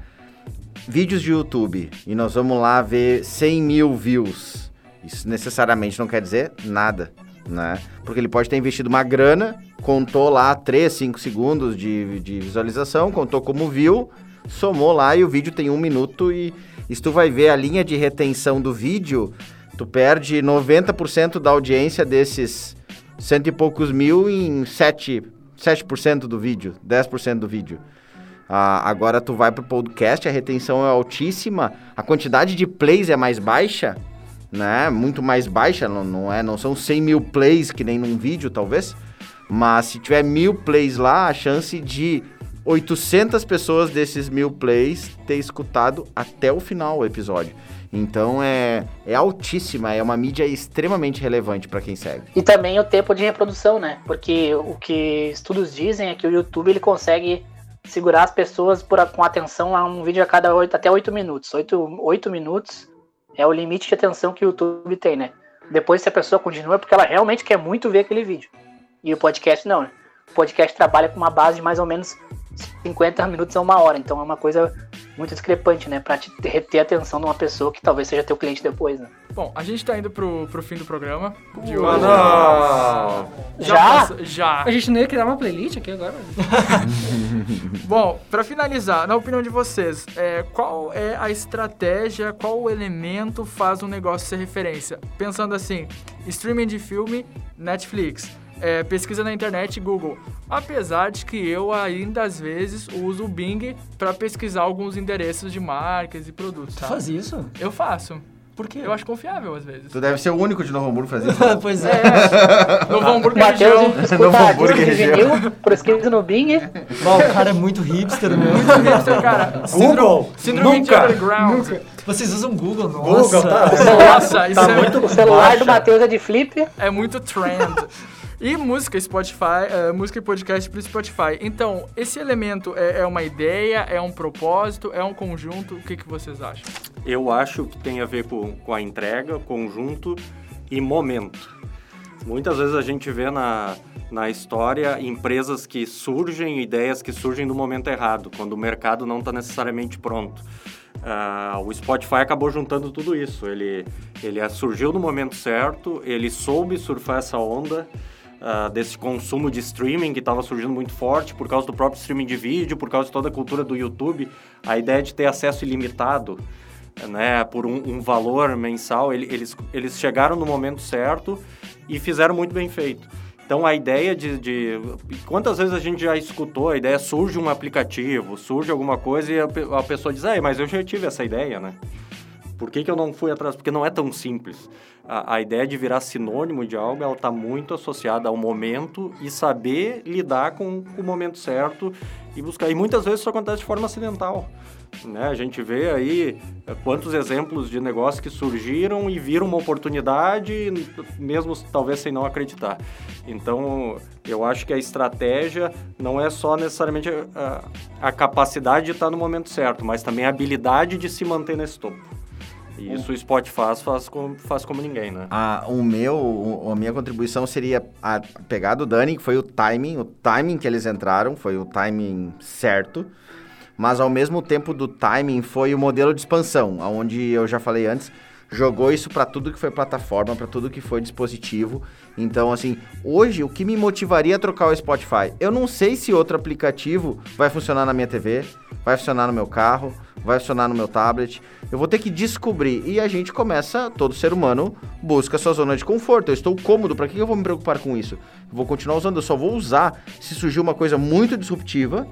Speaker 8: vídeos de YouTube e nós vamos lá ver 100 mil views, isso necessariamente não quer dizer nada, né? Porque ele pode ter investido uma grana, contou lá 3, 5 segundos de, de visualização, contou como view, somou lá e o vídeo tem um minuto e, e se tu vai ver a linha de retenção do vídeo, tu perde 90% da audiência desses cento e poucos mil em 7, 7% do vídeo, 10% do vídeo. Ah, agora tu vai pro podcast, a retenção é altíssima, a quantidade de plays é mais baixa, né? Muito mais baixa, não, não é, não são 100 mil plays que nem num vídeo, talvez. Mas se tiver mil plays lá, a chance de 800 pessoas desses mil plays ter escutado até o final o episódio. Então é, é altíssima, é uma mídia extremamente relevante para quem segue.
Speaker 10: E também o tempo de reprodução, né? Porque o que estudos dizem é que o YouTube ele consegue segurar as pessoas por, com atenção a um vídeo a cada 8, até 8 minutos. 8, 8 minutos é o limite de atenção que o YouTube tem, né? Depois, se a pessoa continua, é porque ela realmente quer muito ver aquele vídeo. E o podcast não, né? O podcast trabalha com uma base de mais ou menos 50 minutos a uma hora. Então é uma coisa muito discrepante, né? Pra te reter a atenção de uma pessoa que talvez seja teu cliente depois, né?
Speaker 4: Bom, a gente tá indo pro, pro fim do programa de
Speaker 11: Ah,
Speaker 4: hoje.
Speaker 11: não.
Speaker 4: Já?
Speaker 10: Já?
Speaker 4: já.
Speaker 3: A gente não ia criar uma playlist aqui agora? [LAUGHS]
Speaker 4: Bom, pra finalizar, na opinião de vocês, é, qual é a estratégia, qual o elemento faz um negócio ser referência? Pensando assim, streaming de filme, Netflix, é, pesquisa na internet, Google. Apesar de que eu ainda às vezes uso o Bing pra pesquisar alguns endereços de marcas e produtos.
Speaker 6: Tu
Speaker 4: sabe?
Speaker 6: faz isso?
Speaker 4: Eu faço.
Speaker 6: Por quê?
Speaker 4: Eu acho confiável às vezes.
Speaker 8: Tu deve ser o único de Novo Hamburgo fazer isso. [LAUGHS]
Speaker 6: pois é.
Speaker 4: É, Novo Hamburgo é região.
Speaker 8: Novo Hamburgo
Speaker 10: de
Speaker 8: região.
Speaker 10: pesquisa no Bing.
Speaker 6: Bom, o cara é muito hipster mesmo. [LAUGHS]
Speaker 4: Hipster, cara.
Speaker 11: Google,
Speaker 4: Síndrome de
Speaker 11: nunca,
Speaker 4: underground.
Speaker 6: Vocês usam Google, nossa.
Speaker 11: Google, tá?
Speaker 4: Nossa, isso
Speaker 11: Tá
Speaker 4: é
Speaker 11: muito
Speaker 10: O celular
Speaker 11: baixa.
Speaker 10: do Matheus é de flip.
Speaker 4: É muito trend. E música, Spotify, é, música e podcast pro Spotify. Então, esse elemento é, é uma ideia, é um propósito, é um conjunto? O que, que vocês acham?
Speaker 11: Eu acho que tem a ver com, com a entrega, conjunto e momento. Muitas vezes a gente vê na, na história empresas que surgem, ideias que surgem no momento errado, quando o mercado não está necessariamente pronto. Uh, o Spotify acabou juntando tudo isso. Ele, ele surgiu no momento certo, ele soube surfar essa onda uh, desse consumo de streaming que estava surgindo muito forte por causa do próprio streaming de vídeo, por causa de toda a cultura do YouTube. A ideia de ter acesso ilimitado né, por um, um valor mensal, ele, eles, eles chegaram no momento certo e fizeram muito bem feito. Então a ideia de, de, Quantas vezes a gente já escutou a ideia, surge um aplicativo, surge alguma coisa e a, a pessoa diz, ah, mas eu já tive essa ideia, né? Por que, que eu não fui atrás? Porque não é tão simples. A, a ideia de virar sinônimo de algo, ela está muito associada ao momento e saber lidar com, o momento certo e buscar. E muitas vezes isso acontece de forma acidental. Né? A gente vê aí é, quantos exemplos de negócios que surgiram e viram uma oportunidade, mesmo talvez sem não acreditar. Então, eu acho que a estratégia não é só necessariamente a, a capacidade de estar no momento certo, mas também a habilidade de se manter nesse topo. E isso o Spotify faz como, faz como ninguém, né?
Speaker 8: Ah, o meu, a minha contribuição seria a pegada do Dani, que foi o timing, o timing que eles entraram, foi o timing certo mas ao mesmo tempo do timing foi o modelo de expansão, onde eu já falei antes, jogou isso para tudo que foi plataforma, para tudo que foi dispositivo. Então, assim, hoje o que me motivaria a trocar o Spotify? Eu não sei se outro aplicativo vai funcionar na minha TV, vai funcionar no meu carro, vai funcionar no meu tablet. Eu vou ter que descobrir e a gente começa, todo ser humano busca sua zona de conforto. Eu estou cômodo, para que eu vou me preocupar com isso? Eu vou continuar usando, eu só vou usar se surgir uma coisa muito disruptiva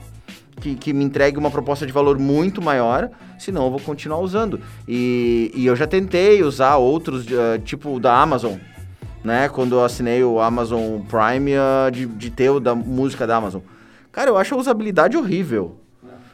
Speaker 8: que, que, me entregue uma proposta de valor muito maior, senão eu vou continuar usando. E, e eu já tentei usar outros, uh, tipo da Amazon, né? Quando eu assinei o Amazon Prime, uh, de, de ter o da música da Amazon. Cara, eu acho a usabilidade horrível.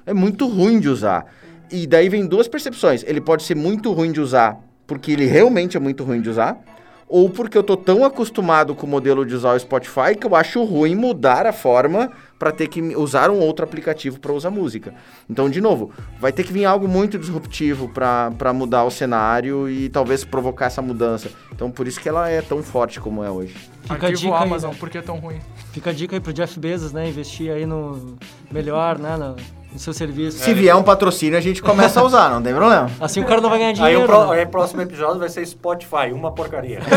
Speaker 8: É muito ruim de usar. E daí vem duas percepções. Ele pode ser muito ruim de usar, porque ele realmente é muito ruim de usar, ou porque eu tô tão acostumado com o modelo de usar o Spotify que eu acho ruim mudar a forma para ter que usar um outro aplicativo para usar música. Então, de novo, vai ter que vir algo muito disruptivo para mudar o cenário e talvez provocar essa mudança. Então, por isso que ela é tão forte como é hoje.
Speaker 4: Fica a dica Amazon, aí, né? por que é tão ruim?
Speaker 6: Fica a dica aí pro Jeff Bezos, né? Investir aí no melhor, né? No, no seu serviço.
Speaker 8: Se vier um patrocínio, a gente começa a usar, não tem problema.
Speaker 6: Assim o cara não vai ganhar dinheiro.
Speaker 11: Aí o, pro, aí o próximo episódio vai ser Spotify, uma porcaria. [LAUGHS]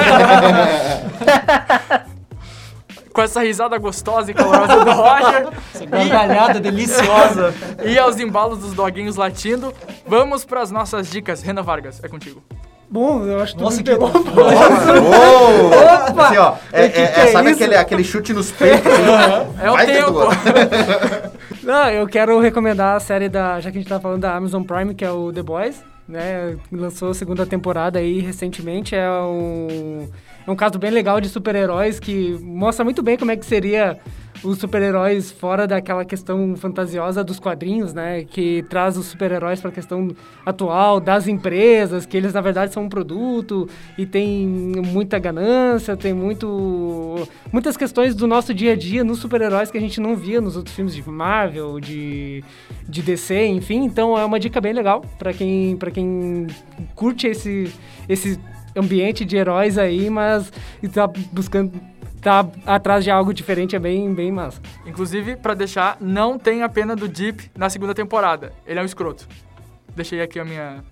Speaker 4: com essa risada gostosa e calorosa do Roger.
Speaker 6: Essa gargalhada deliciosa. [LAUGHS]
Speaker 4: e aos embalos dos doguinhos latindo. Vamos para as nossas dicas. Renan Vargas, é contigo.
Speaker 3: Bom, eu acho que
Speaker 6: Nossa,
Speaker 3: tu
Speaker 6: que
Speaker 3: pegou.
Speaker 8: Opa! Assim, ó, é, é, é, sabe é aquele, aquele chute nos peitos? Assim, [LAUGHS]
Speaker 4: é o tempo.
Speaker 3: Não, eu quero recomendar a série da. Já que a gente tá falando da Amazon Prime, que é o The Boys, né? Lançou a segunda temporada aí recentemente. É um é um caso bem legal de super-heróis que mostra muito bem como é que seria os super-heróis fora daquela questão fantasiosa dos quadrinhos, né? Que traz os super-heróis para a questão atual das empresas, que eles na verdade são um produto e tem muita ganância, tem muito muitas questões do nosso dia a dia nos super-heróis que a gente não via nos outros filmes de Marvel, de, de DC, enfim. Então é uma dica bem legal para quem para quem curte esse esse ambiente de heróis aí, mas tá buscando tá atrás de algo diferente é bem, bem massa.
Speaker 4: Inclusive, para deixar, não tem a pena do Deep na segunda temporada. Ele é um escroto. Deixei aqui a minha.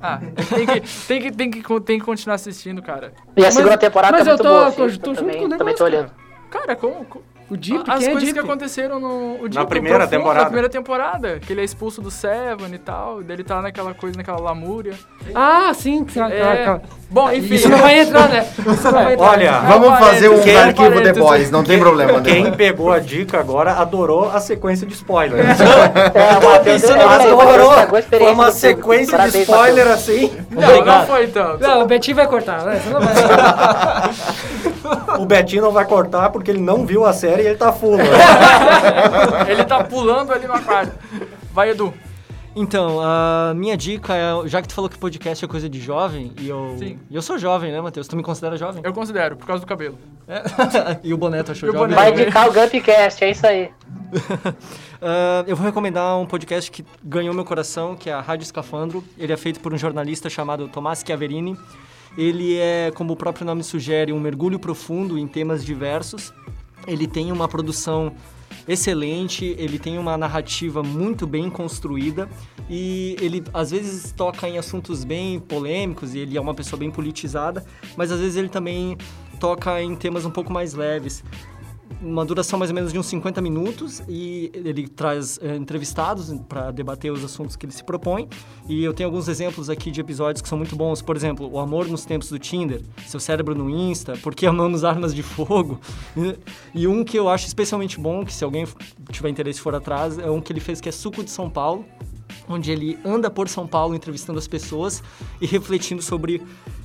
Speaker 4: Ah, tem que, tem que, tem que, tem que continuar assistindo, cara.
Speaker 10: E a segunda temporada
Speaker 3: mas
Speaker 10: é
Speaker 3: eu
Speaker 10: muito
Speaker 3: tô,
Speaker 10: boa.
Speaker 3: tô,
Speaker 10: sim,
Speaker 3: tô
Speaker 10: eu
Speaker 3: junto
Speaker 10: também,
Speaker 3: com o negócio,
Speaker 10: também tô olhando.
Speaker 4: Cara, como. como
Speaker 3: o Deep,
Speaker 4: As
Speaker 3: quem é
Speaker 4: coisas
Speaker 3: Deep?
Speaker 4: que aconteceram no o Deep,
Speaker 11: Na primeira
Speaker 4: no
Speaker 11: temporada.
Speaker 4: Na primeira temporada, que ele é expulso do Seven e tal, daí ele tá naquela coisa, naquela lamúria.
Speaker 3: Ah, sim.
Speaker 4: É. Bom, enfim.
Speaker 3: Isso não vai entrar, né? [LAUGHS] Isso não vai entrar.
Speaker 11: Olha,
Speaker 8: Vamos fazer um
Speaker 11: Quem-
Speaker 8: arquivo The Boys, não tem problema. né?
Speaker 11: Quem pegou a dica agora adorou a sequência de spoilers.
Speaker 10: É, o Matheus [LAUGHS]
Speaker 11: Isso
Speaker 10: é,
Speaker 11: não
Speaker 10: o Matheus [LAUGHS]
Speaker 11: adorou.
Speaker 10: estragou a experiência
Speaker 11: Foi uma sequência de spoiler assim.
Speaker 4: Não, não foi tanto.
Speaker 3: Não, o Betinho vai cortar, né? Você não vai. [LAUGHS]
Speaker 11: O Betinho não vai cortar porque ele não viu a série e ele tá full. né? [LAUGHS]
Speaker 4: ele tá pulando ali no aquário. Vai, Edu.
Speaker 6: Então, a minha dica é, já que tu falou que podcast é coisa de jovem, e eu,
Speaker 4: Sim.
Speaker 6: e eu sou jovem, né, Matheus? Tu me considera jovem?
Speaker 4: Eu considero, por causa do cabelo.
Speaker 6: É. [LAUGHS] e o boné tu achou
Speaker 4: E
Speaker 6: jovem?
Speaker 4: boné.
Speaker 10: Vai indicar o Gumpcast, é isso aí.
Speaker 6: Ah, eu vou recomendar um podcast que ganhou meu coração, que é a Rádio Escafandro. Ele é feito por um jornalista chamado Tomás Chiaverini. Ele é, como o próprio nome sugere, um mergulho profundo em temas diversos. Ele tem uma produção excelente, ele tem uma narrativa muito bem construída e ele às vezes toca em assuntos bem polêmicos e ele é uma pessoa bem politizada, mas às vezes ele também toca em temas um pouco mais leves uma duração mais ou menos de uns 50 minutos e ele traz é, entrevistados para debater os assuntos que ele se propõe. E eu tenho alguns exemplos aqui de episódios que são muito bons. Por exemplo, O Amor nos Tempos do Tinder, Seu Cérebro no Insta, Por que Amamos Armas de Fogo. E um que eu acho especialmente bom, que se alguém tiver interesse for atrás, é um que ele fez que é Suco de São Paulo, onde ele anda por São Paulo entrevistando as pessoas e refletindo sobre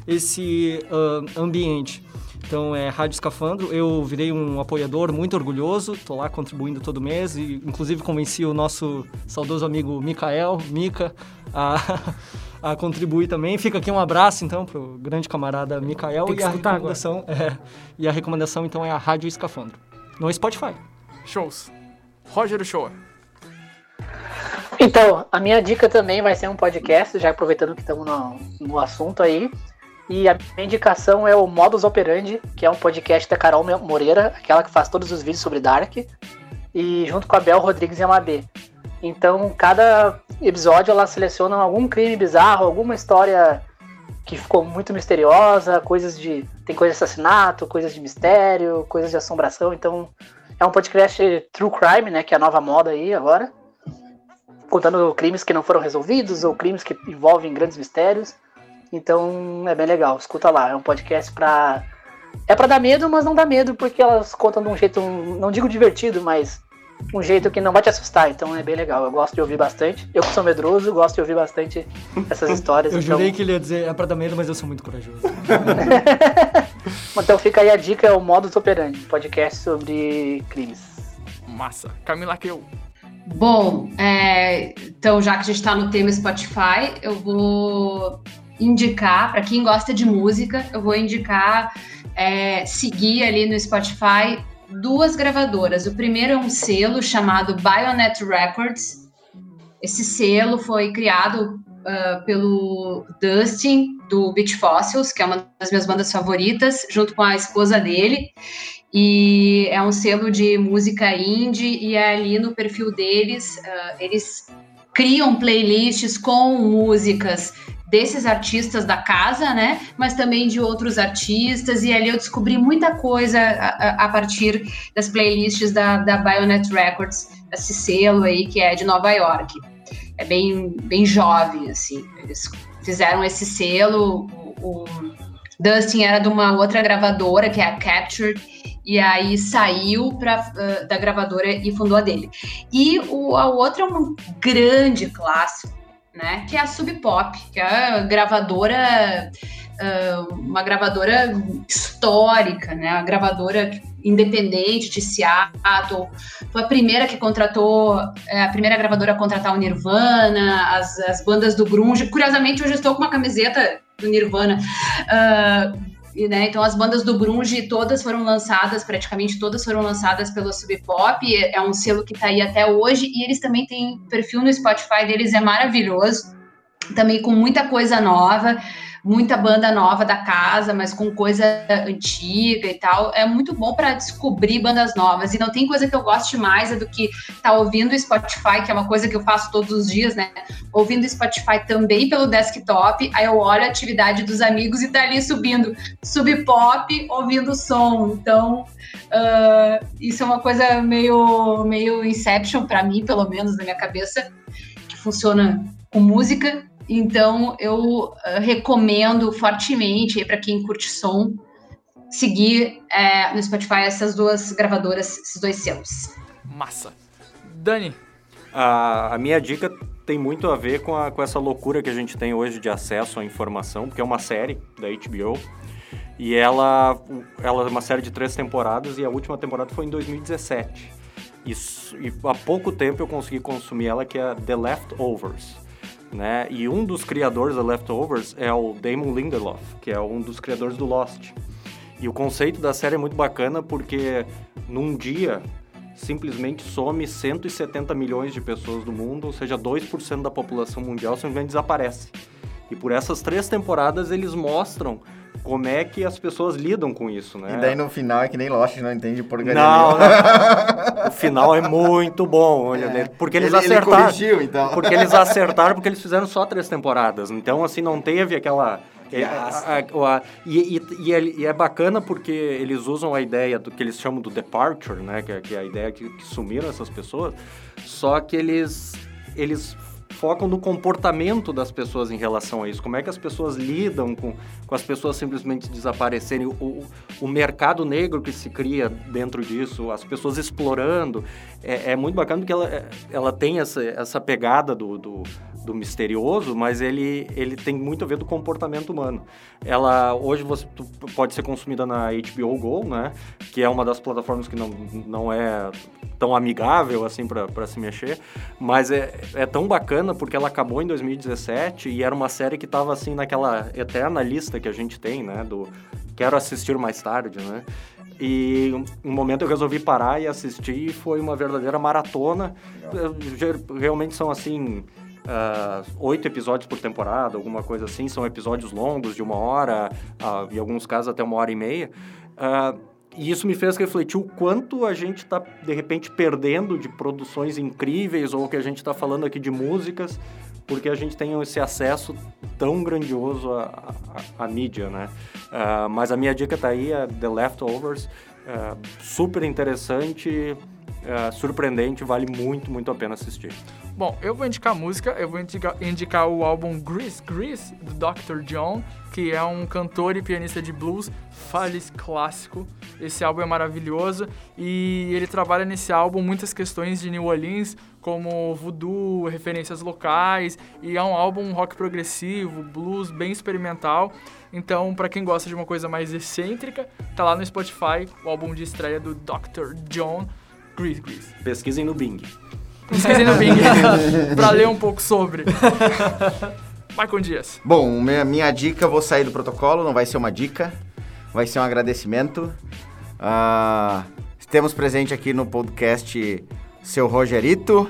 Speaker 6: esse uh, ambiente. Então é Rádio Escafandro. Eu virei um apoiador muito orgulhoso, tô lá contribuindo todo mês e inclusive convenci o nosso saudoso amigo Mikael, Mika, a, [LAUGHS] a contribuir também. Fica aqui um abraço então pro grande camarada Mikael e a recomendação é, e a recomendação então é a Rádio Escafandro no Spotify.
Speaker 4: Shows. Roger Show.
Speaker 10: Então, a minha dica também vai ser um podcast, já aproveitando que estamos no, no assunto aí. E a minha indicação é o Modus Operandi, que é um podcast da Carol Moreira, aquela que faz todos os vídeos sobre Dark, e junto com a Bel Rodrigues e a Mabê. Então, cada episódio ela seleciona algum crime bizarro, alguma história que ficou muito misteriosa, coisas de. Tem coisas de assassinato, coisas de mistério, coisas de assombração. Então, é um podcast True Crime, né? Que é a nova moda aí agora. Contando crimes que não foram resolvidos ou crimes que envolvem grandes mistérios. Então é bem legal, escuta lá. É um podcast pra. É pra dar medo, mas não dá medo, porque elas contam de um jeito, não digo divertido, mas um jeito que não vai te assustar. Então é bem legal. Eu gosto de ouvir bastante. Eu que sou medroso, gosto de ouvir bastante essas [LAUGHS] histórias.
Speaker 6: eu
Speaker 10: então...
Speaker 6: jurei que ele ia dizer é pra dar medo, mas eu sou muito corajoso. [LAUGHS]
Speaker 10: então fica aí a dica: é o Modus Operandi, podcast sobre crimes.
Speaker 4: Massa. Camila que eu.
Speaker 7: Bom, é, então já que a gente está no tema Spotify, eu vou indicar, para quem gosta de música, eu vou indicar é, seguir ali no Spotify duas gravadoras. O primeiro é um selo chamado Bionet Records. Esse selo foi criado uh, pelo Dustin, do Beach Fossils, que é uma das minhas bandas favoritas, junto com a esposa dele. E é um selo de música indie, e é ali no perfil deles, uh, eles criam playlists com músicas desses artistas da casa, né? Mas também de outros artistas. E ali eu descobri muita coisa a, a partir das playlists da, da Bionet Records, esse selo aí que é de Nova York. É bem, bem jovem, assim. Eles fizeram esse selo. O, o Dustin era de uma outra gravadora, que é a Capture, e aí saiu pra, uh, da gravadora e fundou a dele. E o, a outra é um grande clássico né? Que é a Sub Pop, que é a gravadora, uh, uma gravadora histórica, né? A gravadora independente de Seattle. Foi a primeira que contratou, é, a primeira gravadora a contratar o Nirvana, as, as bandas do grunge. Curiosamente, hoje estou com uma camiseta do Nirvana. Uh, né? Então as bandas do grunge todas foram lançadas, praticamente todas foram lançadas pelo Sub Pop, é um selo que está aí até hoje e eles também têm perfil no Spotify deles é maravilhoso, também com muita coisa nova muita banda nova da casa, mas com coisa antiga e tal. É muito bom para descobrir bandas novas. E não tem coisa que eu goste mais do que estar tá ouvindo o Spotify, que é uma coisa que eu faço todos os dias, né? Ouvindo o Spotify também pelo desktop. Aí eu olho a atividade dos amigos e tá ali subindo sub pop, ouvindo som. Então, uh, isso é uma coisa meio, meio Inception para mim, pelo menos na minha cabeça, que funciona com música então, eu uh, recomendo fortemente para quem curte som seguir é, no Spotify essas duas gravadoras, esses dois selos.
Speaker 4: Massa. Dani?
Speaker 11: A, a minha dica tem muito a ver com, a, com essa loucura que a gente tem hoje de acesso à informação, porque é uma série da HBO. E ela, ela é uma série de três temporadas e a última temporada foi em 2017. Isso, e há pouco tempo eu consegui consumir ela, que é The Leftovers né? E um dos criadores da Leftovers é o Damon Lindelof, que é um dos criadores do Lost. E o conceito da série é muito bacana porque num dia simplesmente some 170 milhões de pessoas do mundo, ou seja, 2% da população mundial simplesmente desaparece. E por essas três temporadas eles mostram como é que as pessoas lidam com isso, né?
Speaker 8: E daí no final é que nem Lost, não entende porcaria
Speaker 11: Não, não. O final é muito bom, olha, né? porque eles
Speaker 8: Ele- ele
Speaker 11: acertaram.
Speaker 8: corrigiu, então.
Speaker 11: Porque eles acertaram, porque eles fizeram só três temporadas. Então, assim, não teve aquela. é, a- a- a- e, e- e é, e é bacana porque eles usam a ideia do que eles chamam do departure, né? Que, é- que é a ideia que, que sumiram essas pessoas. Só que eles, eles focam no comportamento das pessoas em relação a isso. Como é que as pessoas lidam com, com as pessoas simplesmente desaparecerem. O, o, mercado negro que se cria dentro disso, as pessoas explorando. É, é muito bacana porque ela, ela tem essa, essa pegada do, do, do misterioso, mas ele, ele tem muito a ver do comportamento humano. Ela, hoje, você pode ser consumida na HBO Go, né? Que é uma das plataformas que não, não é tão amigável assim para se mexer, mas é, é tão bacana porque ela acabou em 2017 e era uma série que estava assim naquela eterna lista que a gente tem, né, do quero assistir mais tarde, né? E um momento eu resolvi parar e assistir e foi uma verdadeira maratona. Ger- Realmente são assim ah, oito episódios por temporada, alguma coisa assim. São episódios longos de uma hora, ah, em alguns casos até uma hora e meia. Ah, e isso me fez refletir o quanto a gente está, de repente, perdendo de produções incríveis ou que a gente está falando aqui de músicas, porque a gente tem esse acesso tão grandioso à, à- à mídia, né? Mas a minha dica tá aí, é The Leftovers. Super interessante, ah, surpreendente, vale muito, muito a pena assistir.
Speaker 4: Bom, eu vou indicar música, eu vou indicar, indicar o álbum Grease Grease, do Dr. John, que é um cantor e pianista de blues, fales clássico. Esse álbum é maravilhoso e ele trabalha nesse álbum muitas questões de New Orleans, como voodoo, referências locais, e é um álbum rock progressivo, blues bem experimental. Então, pra quem gosta de uma coisa mais excêntrica, tá lá no Spotify o álbum de estreia do Dr. John, Grease Grease.
Speaker 11: Pesquisem no Bing.
Speaker 4: Esqueci no Bing [LAUGHS] pra ler um pouco sobre. Michael Dias.
Speaker 8: Bom, minha, minha dica, vou sair do protocolo, não vai ser uma dica, vai ser um agradecimento. Ah, temos presente aqui no podcast seu Rogerito,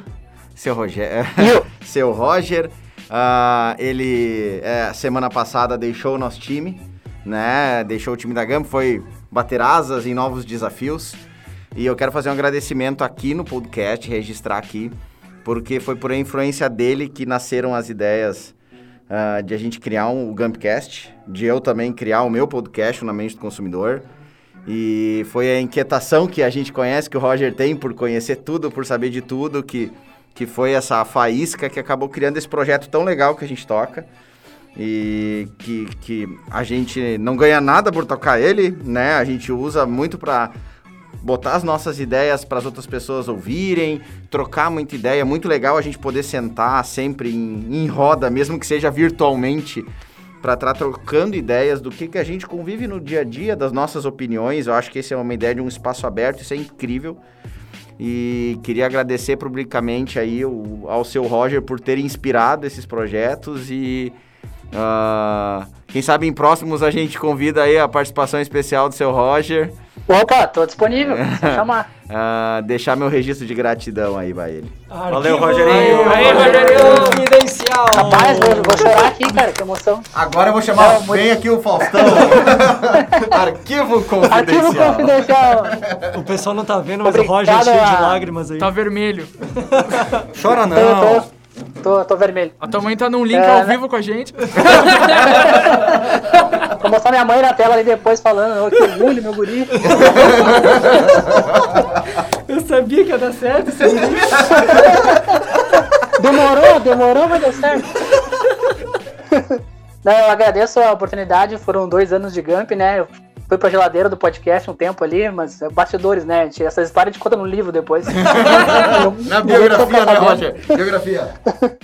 Speaker 8: seu Roger, [LAUGHS] seu Roger. Ah, ele, é, semana passada, deixou o nosso time, né? Deixou o time da Gama, foi bater asas em novos desafios. E eu quero fazer um agradecimento aqui no podcast, registrar aqui, porque foi por influência dele que nasceram as ideias ah, de a gente criar um, o Gumpcast, de eu também criar o meu podcast, Na Mente do Consumidor. E foi a inquietação que a gente conhece, que o Roger tem por conhecer tudo, por saber de tudo, que, que foi essa faísca que acabou criando esse projeto tão legal que a gente toca. E que, que a gente não ganha nada por tocar ele, né? A gente usa muito para botar as nossas ideias para as outras pessoas ouvirem, trocar muita ideia. Muito legal a gente poder sentar sempre em, em roda, mesmo que seja virtualmente, para estar trocando ideias do que, que a gente convive no dia a dia, das nossas opiniões. Eu acho que esse é uma ideia de um espaço aberto, isso é incrível. E queria agradecer publicamente aí o- ao seu Roger por ter inspirado esses projetos e ah, quem sabe em próximos a gente convida aí a participação especial do seu Roger.
Speaker 10: Opa, tô disponível, [LAUGHS] só chamar.
Speaker 8: Ah, deixar meu registro de gratidão aí pra ele.
Speaker 11: Valeu, Rogerinho.
Speaker 4: Aí, Rogerinho.
Speaker 6: Confidencial.
Speaker 10: Rapaz, vou, vou chorar aqui, cara, que emoção.
Speaker 8: Agora eu vou chamar bem aqui o Faustão. [LAUGHS] Arquivo
Speaker 10: Arquivo
Speaker 8: confidencial.
Speaker 10: confidencial.
Speaker 6: O pessoal não tá vendo, mas o
Speaker 10: Obrigado
Speaker 6: Roger é cheio de lágrimas aí.
Speaker 4: Tá vermelho.
Speaker 11: Chora
Speaker 10: Tô,
Speaker 11: não.
Speaker 10: tô, tô, tô vermelho.
Speaker 4: A tua mãe tá num link
Speaker 10: É,
Speaker 4: ao
Speaker 10: né?
Speaker 4: vivo com a gente. [LAUGHS]
Speaker 10: Vou mostrar minha mãe na tela ali depois falando, ô, que orgulho, meu guri. [LAUGHS]
Speaker 3: Eu sabia que ia dar certo. Você... [LAUGHS]
Speaker 10: Demorou, demorou, mas deu certo. Não, eu agradeço a oportunidade, foram dois anos de Gump, né? Eu fui pra geladeira do podcast um tempo ali, mas é bastidores, né? gente? Essa história a gente conta no livro depois. [LAUGHS]
Speaker 8: Na biografia, né, Roger? Biografia. [LAUGHS]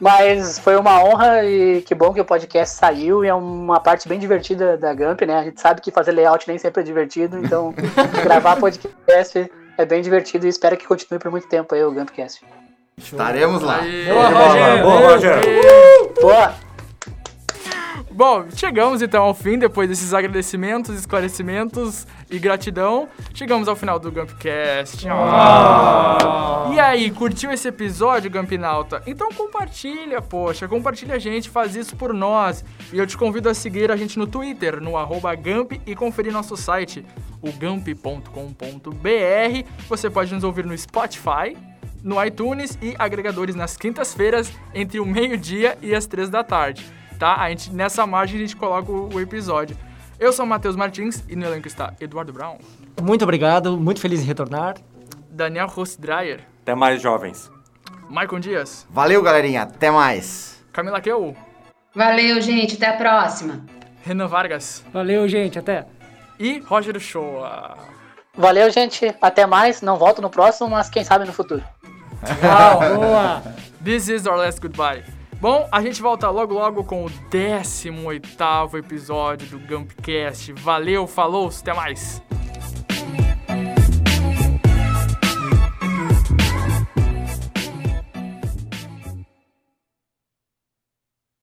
Speaker 10: Mas foi uma honra e que bom que o podcast saiu e é uma parte bem divertida da Gump, né? A gente sabe que fazer layout nem sempre é divertido, então [LAUGHS] gravar podcast é bem divertido e espero que continue por muito tempo aí o Gumpcast.
Speaker 8: Estaremos lá.
Speaker 6: Boa, Roger.
Speaker 11: Boa, Roger.
Speaker 10: Boa!
Speaker 4: Bom, chegamos então ao fim, depois desses agradecimentos, esclarecimentos e gratidão. Chegamos ao final do Gumpcast. E aí, curtiu esse episódio, Gampinauta? Então compartilha, poxa, compartilha a gente, faz isso por nós. E eu te convido a seguir a gente no Twitter, no arroba Gump e conferir nosso site, o gump.com.br. Você pode nos ouvir no Spotify, no iTunes e agregadores nas quintas-feiras, entre o meio-dia e as três da tarde. Tá? A gente, nessa margem a gente coloca o, o episódio. Eu sou o Matheus Martins e no elenco está Eduardo Brown,
Speaker 6: Muito obrigado, muito feliz em retornar.
Speaker 4: Daniel Rostdreyer,
Speaker 11: Até mais, jovens.
Speaker 4: Maicon Dias,
Speaker 8: Valeu, galerinha. Até mais.
Speaker 4: Camila Keu,
Speaker 7: Valeu, gente. Até a próxima.
Speaker 4: Renan Vargas
Speaker 3: Valeu, gente. Até.
Speaker 4: e Roger Shoa.
Speaker 10: Valeu, gente. Até mais. Não volto no próximo, mas quem sabe no futuro. [LAUGHS]
Speaker 3: Boa.
Speaker 4: This is our last goodbye. Bom, a gente volta logo logo com o 18º episódio do Gumpcast. Valeu, falou, até mais.